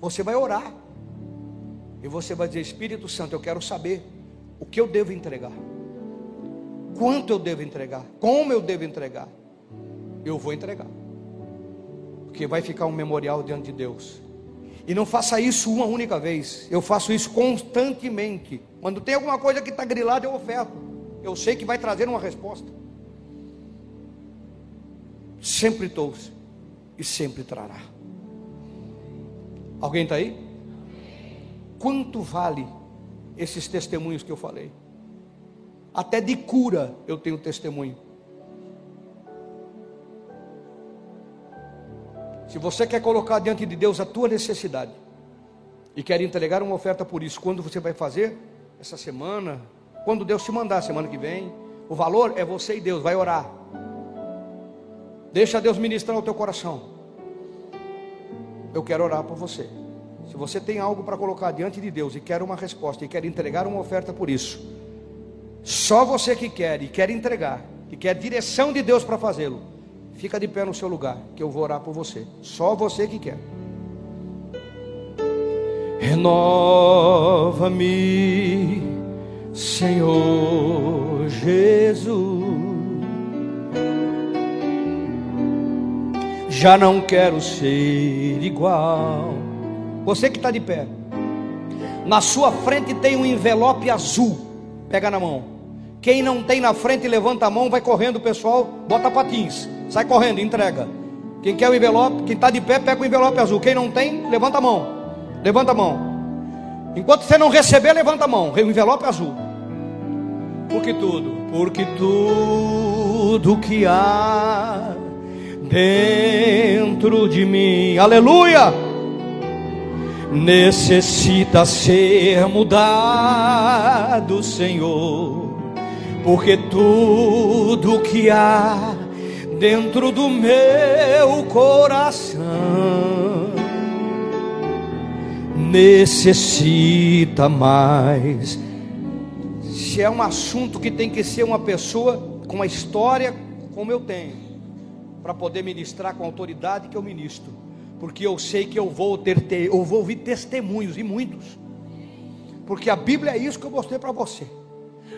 Você vai orar. E você vai dizer: Espírito Santo, eu quero saber o que eu devo entregar quanto eu devo entregar, como eu devo entregar, eu vou entregar, porque vai ficar um memorial diante de Deus. E não faça isso uma única vez, eu faço isso constantemente. Quando tem alguma coisa que está grilada, eu oferto. Eu sei que vai trazer uma resposta. Sempre trouxe e sempre trará. Alguém está aí? Quanto vale esses testemunhos que eu falei? até de cura eu tenho testemunho. Se você quer colocar diante de Deus a tua necessidade e quer entregar uma oferta por isso, quando você vai fazer? Essa semana, Quando Deus te mandar semana que vem, o valor é você e Deus, vai orar. Deixa Deus ministrar o teu coração. Eu quero orar por você. Se você tem algo para colocar diante de Deus e quer uma resposta e quer entregar uma oferta por isso, só você que quer e quer entregar, e quer direção de Deus para fazê-lo, fica de pé no seu lugar, que eu vou orar por você. Só você que quer. Renova-me, Senhor Jesus. Já não quero ser igual. Você que está de pé, na sua frente tem um envelope azul. Pega na mão. Quem não tem na frente, levanta a mão, vai correndo, pessoal, bota patins, sai correndo, entrega. Quem quer o envelope, quem está de pé, pega o envelope azul. Quem não tem, levanta a mão. Levanta a mão. Enquanto você não receber, levanta a mão. O envelope azul. Porque tudo, porque tudo que há dentro de mim, aleluia, necessita ser mudado, Senhor. Porque tudo que há dentro do meu coração necessita mais. Se é um assunto que tem que ser uma pessoa com uma história como eu tenho, para poder ministrar com a autoridade que eu ministro, porque eu sei que eu vou ter, ter eu vou ouvir testemunhos e muitos. Porque a Bíblia é isso que eu mostrei para você.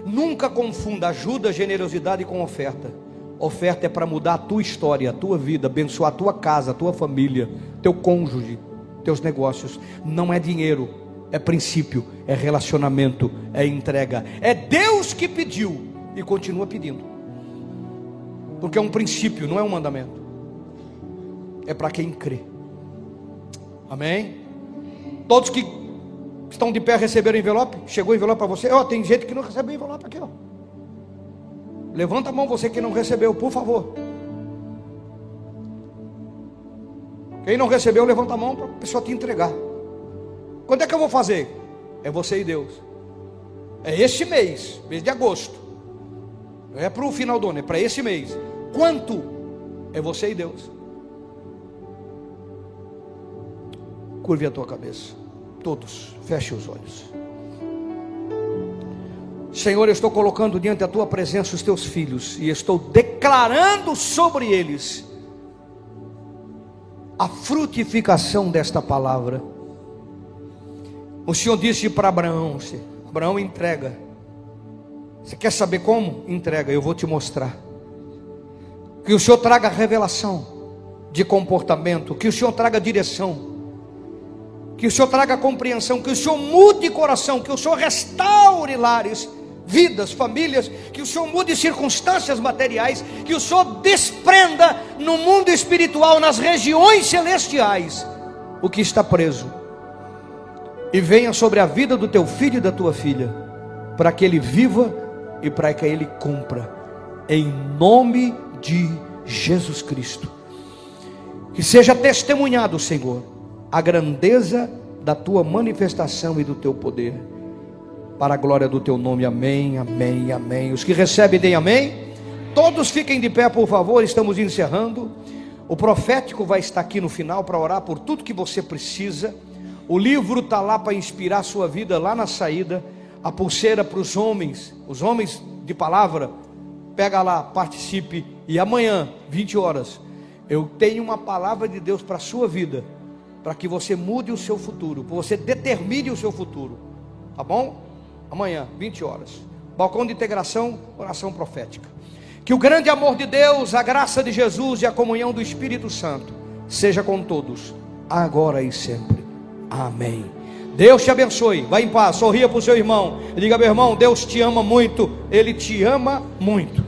Nunca confunda ajuda, generosidade com oferta. Oferta é para mudar a tua história, a tua vida, abençoar a tua casa, a tua família, teu cônjuge, teus negócios. Não é dinheiro, é princípio, é relacionamento, é entrega. É Deus que pediu e continua pedindo. Porque é um princípio, não é um mandamento. É para quem crê. Amém? Todos que estão de pé receberam envelope? Chegou o envelope para você? Ó, oh, tem gente que não recebeu envelope aqui, ó. Levanta a mão você que não recebeu, por favor. Quem não recebeu, levanta a mão para a pessoa te entregar. Quando é que eu vou fazer? É você e Deus. É este mês, mês de agosto. Não é para o final do ano, é para esse mês. Quanto? É você e Deus. Curve a tua cabeça. Todos, feche os olhos. Senhor, eu estou colocando diante da tua presença os teus filhos e estou declarando sobre eles a frutificação desta palavra. O Senhor disse para Abraão: Abraão, entrega. Você quer saber como? Entrega, eu vou te mostrar. Que o Senhor traga revelação de comportamento, que o Senhor traga direção, que o Senhor traga compreensão, que o Senhor mude coração, que o Senhor restaure lares vidas, famílias, que o Senhor mude circunstâncias materiais, que o Senhor desprenda no mundo espiritual, nas regiões celestiais, o que está preso, e venha sobre a vida do teu filho e da tua filha, para que ele viva e para que ele cumpra, em nome de Jesus Cristo. Que seja testemunhado, Senhor, a grandeza da tua manifestação e do teu poder para a glória do teu nome. Amém, amém, amém. Os que recebem, deem amém. Todos fiquem de pé, por favor, estamos encerrando. O profético vai estar aqui no final para orar por tudo que você precisa. O livro está lá para inspirar sua vida lá na saída. A pulseira para os homens, os homens de palavra, pega lá, participe. E amanhã, 20 horas, eu tenho uma palavra de Deus para a sua vida, para que você mude o seu futuro, para você determine o seu futuro. Tá bom? amanhã, 20 horas. Balcão de integração, oração profética. Que o grande amor de Deus, a graça de Jesus e a comunhão do Espírito Santo seja com todos, agora e sempre. Amém. Deus te abençoe. Vá em paz. Sorria para o seu irmão. Diga, meu irmão, Deus te ama muito. Ele te ama muito.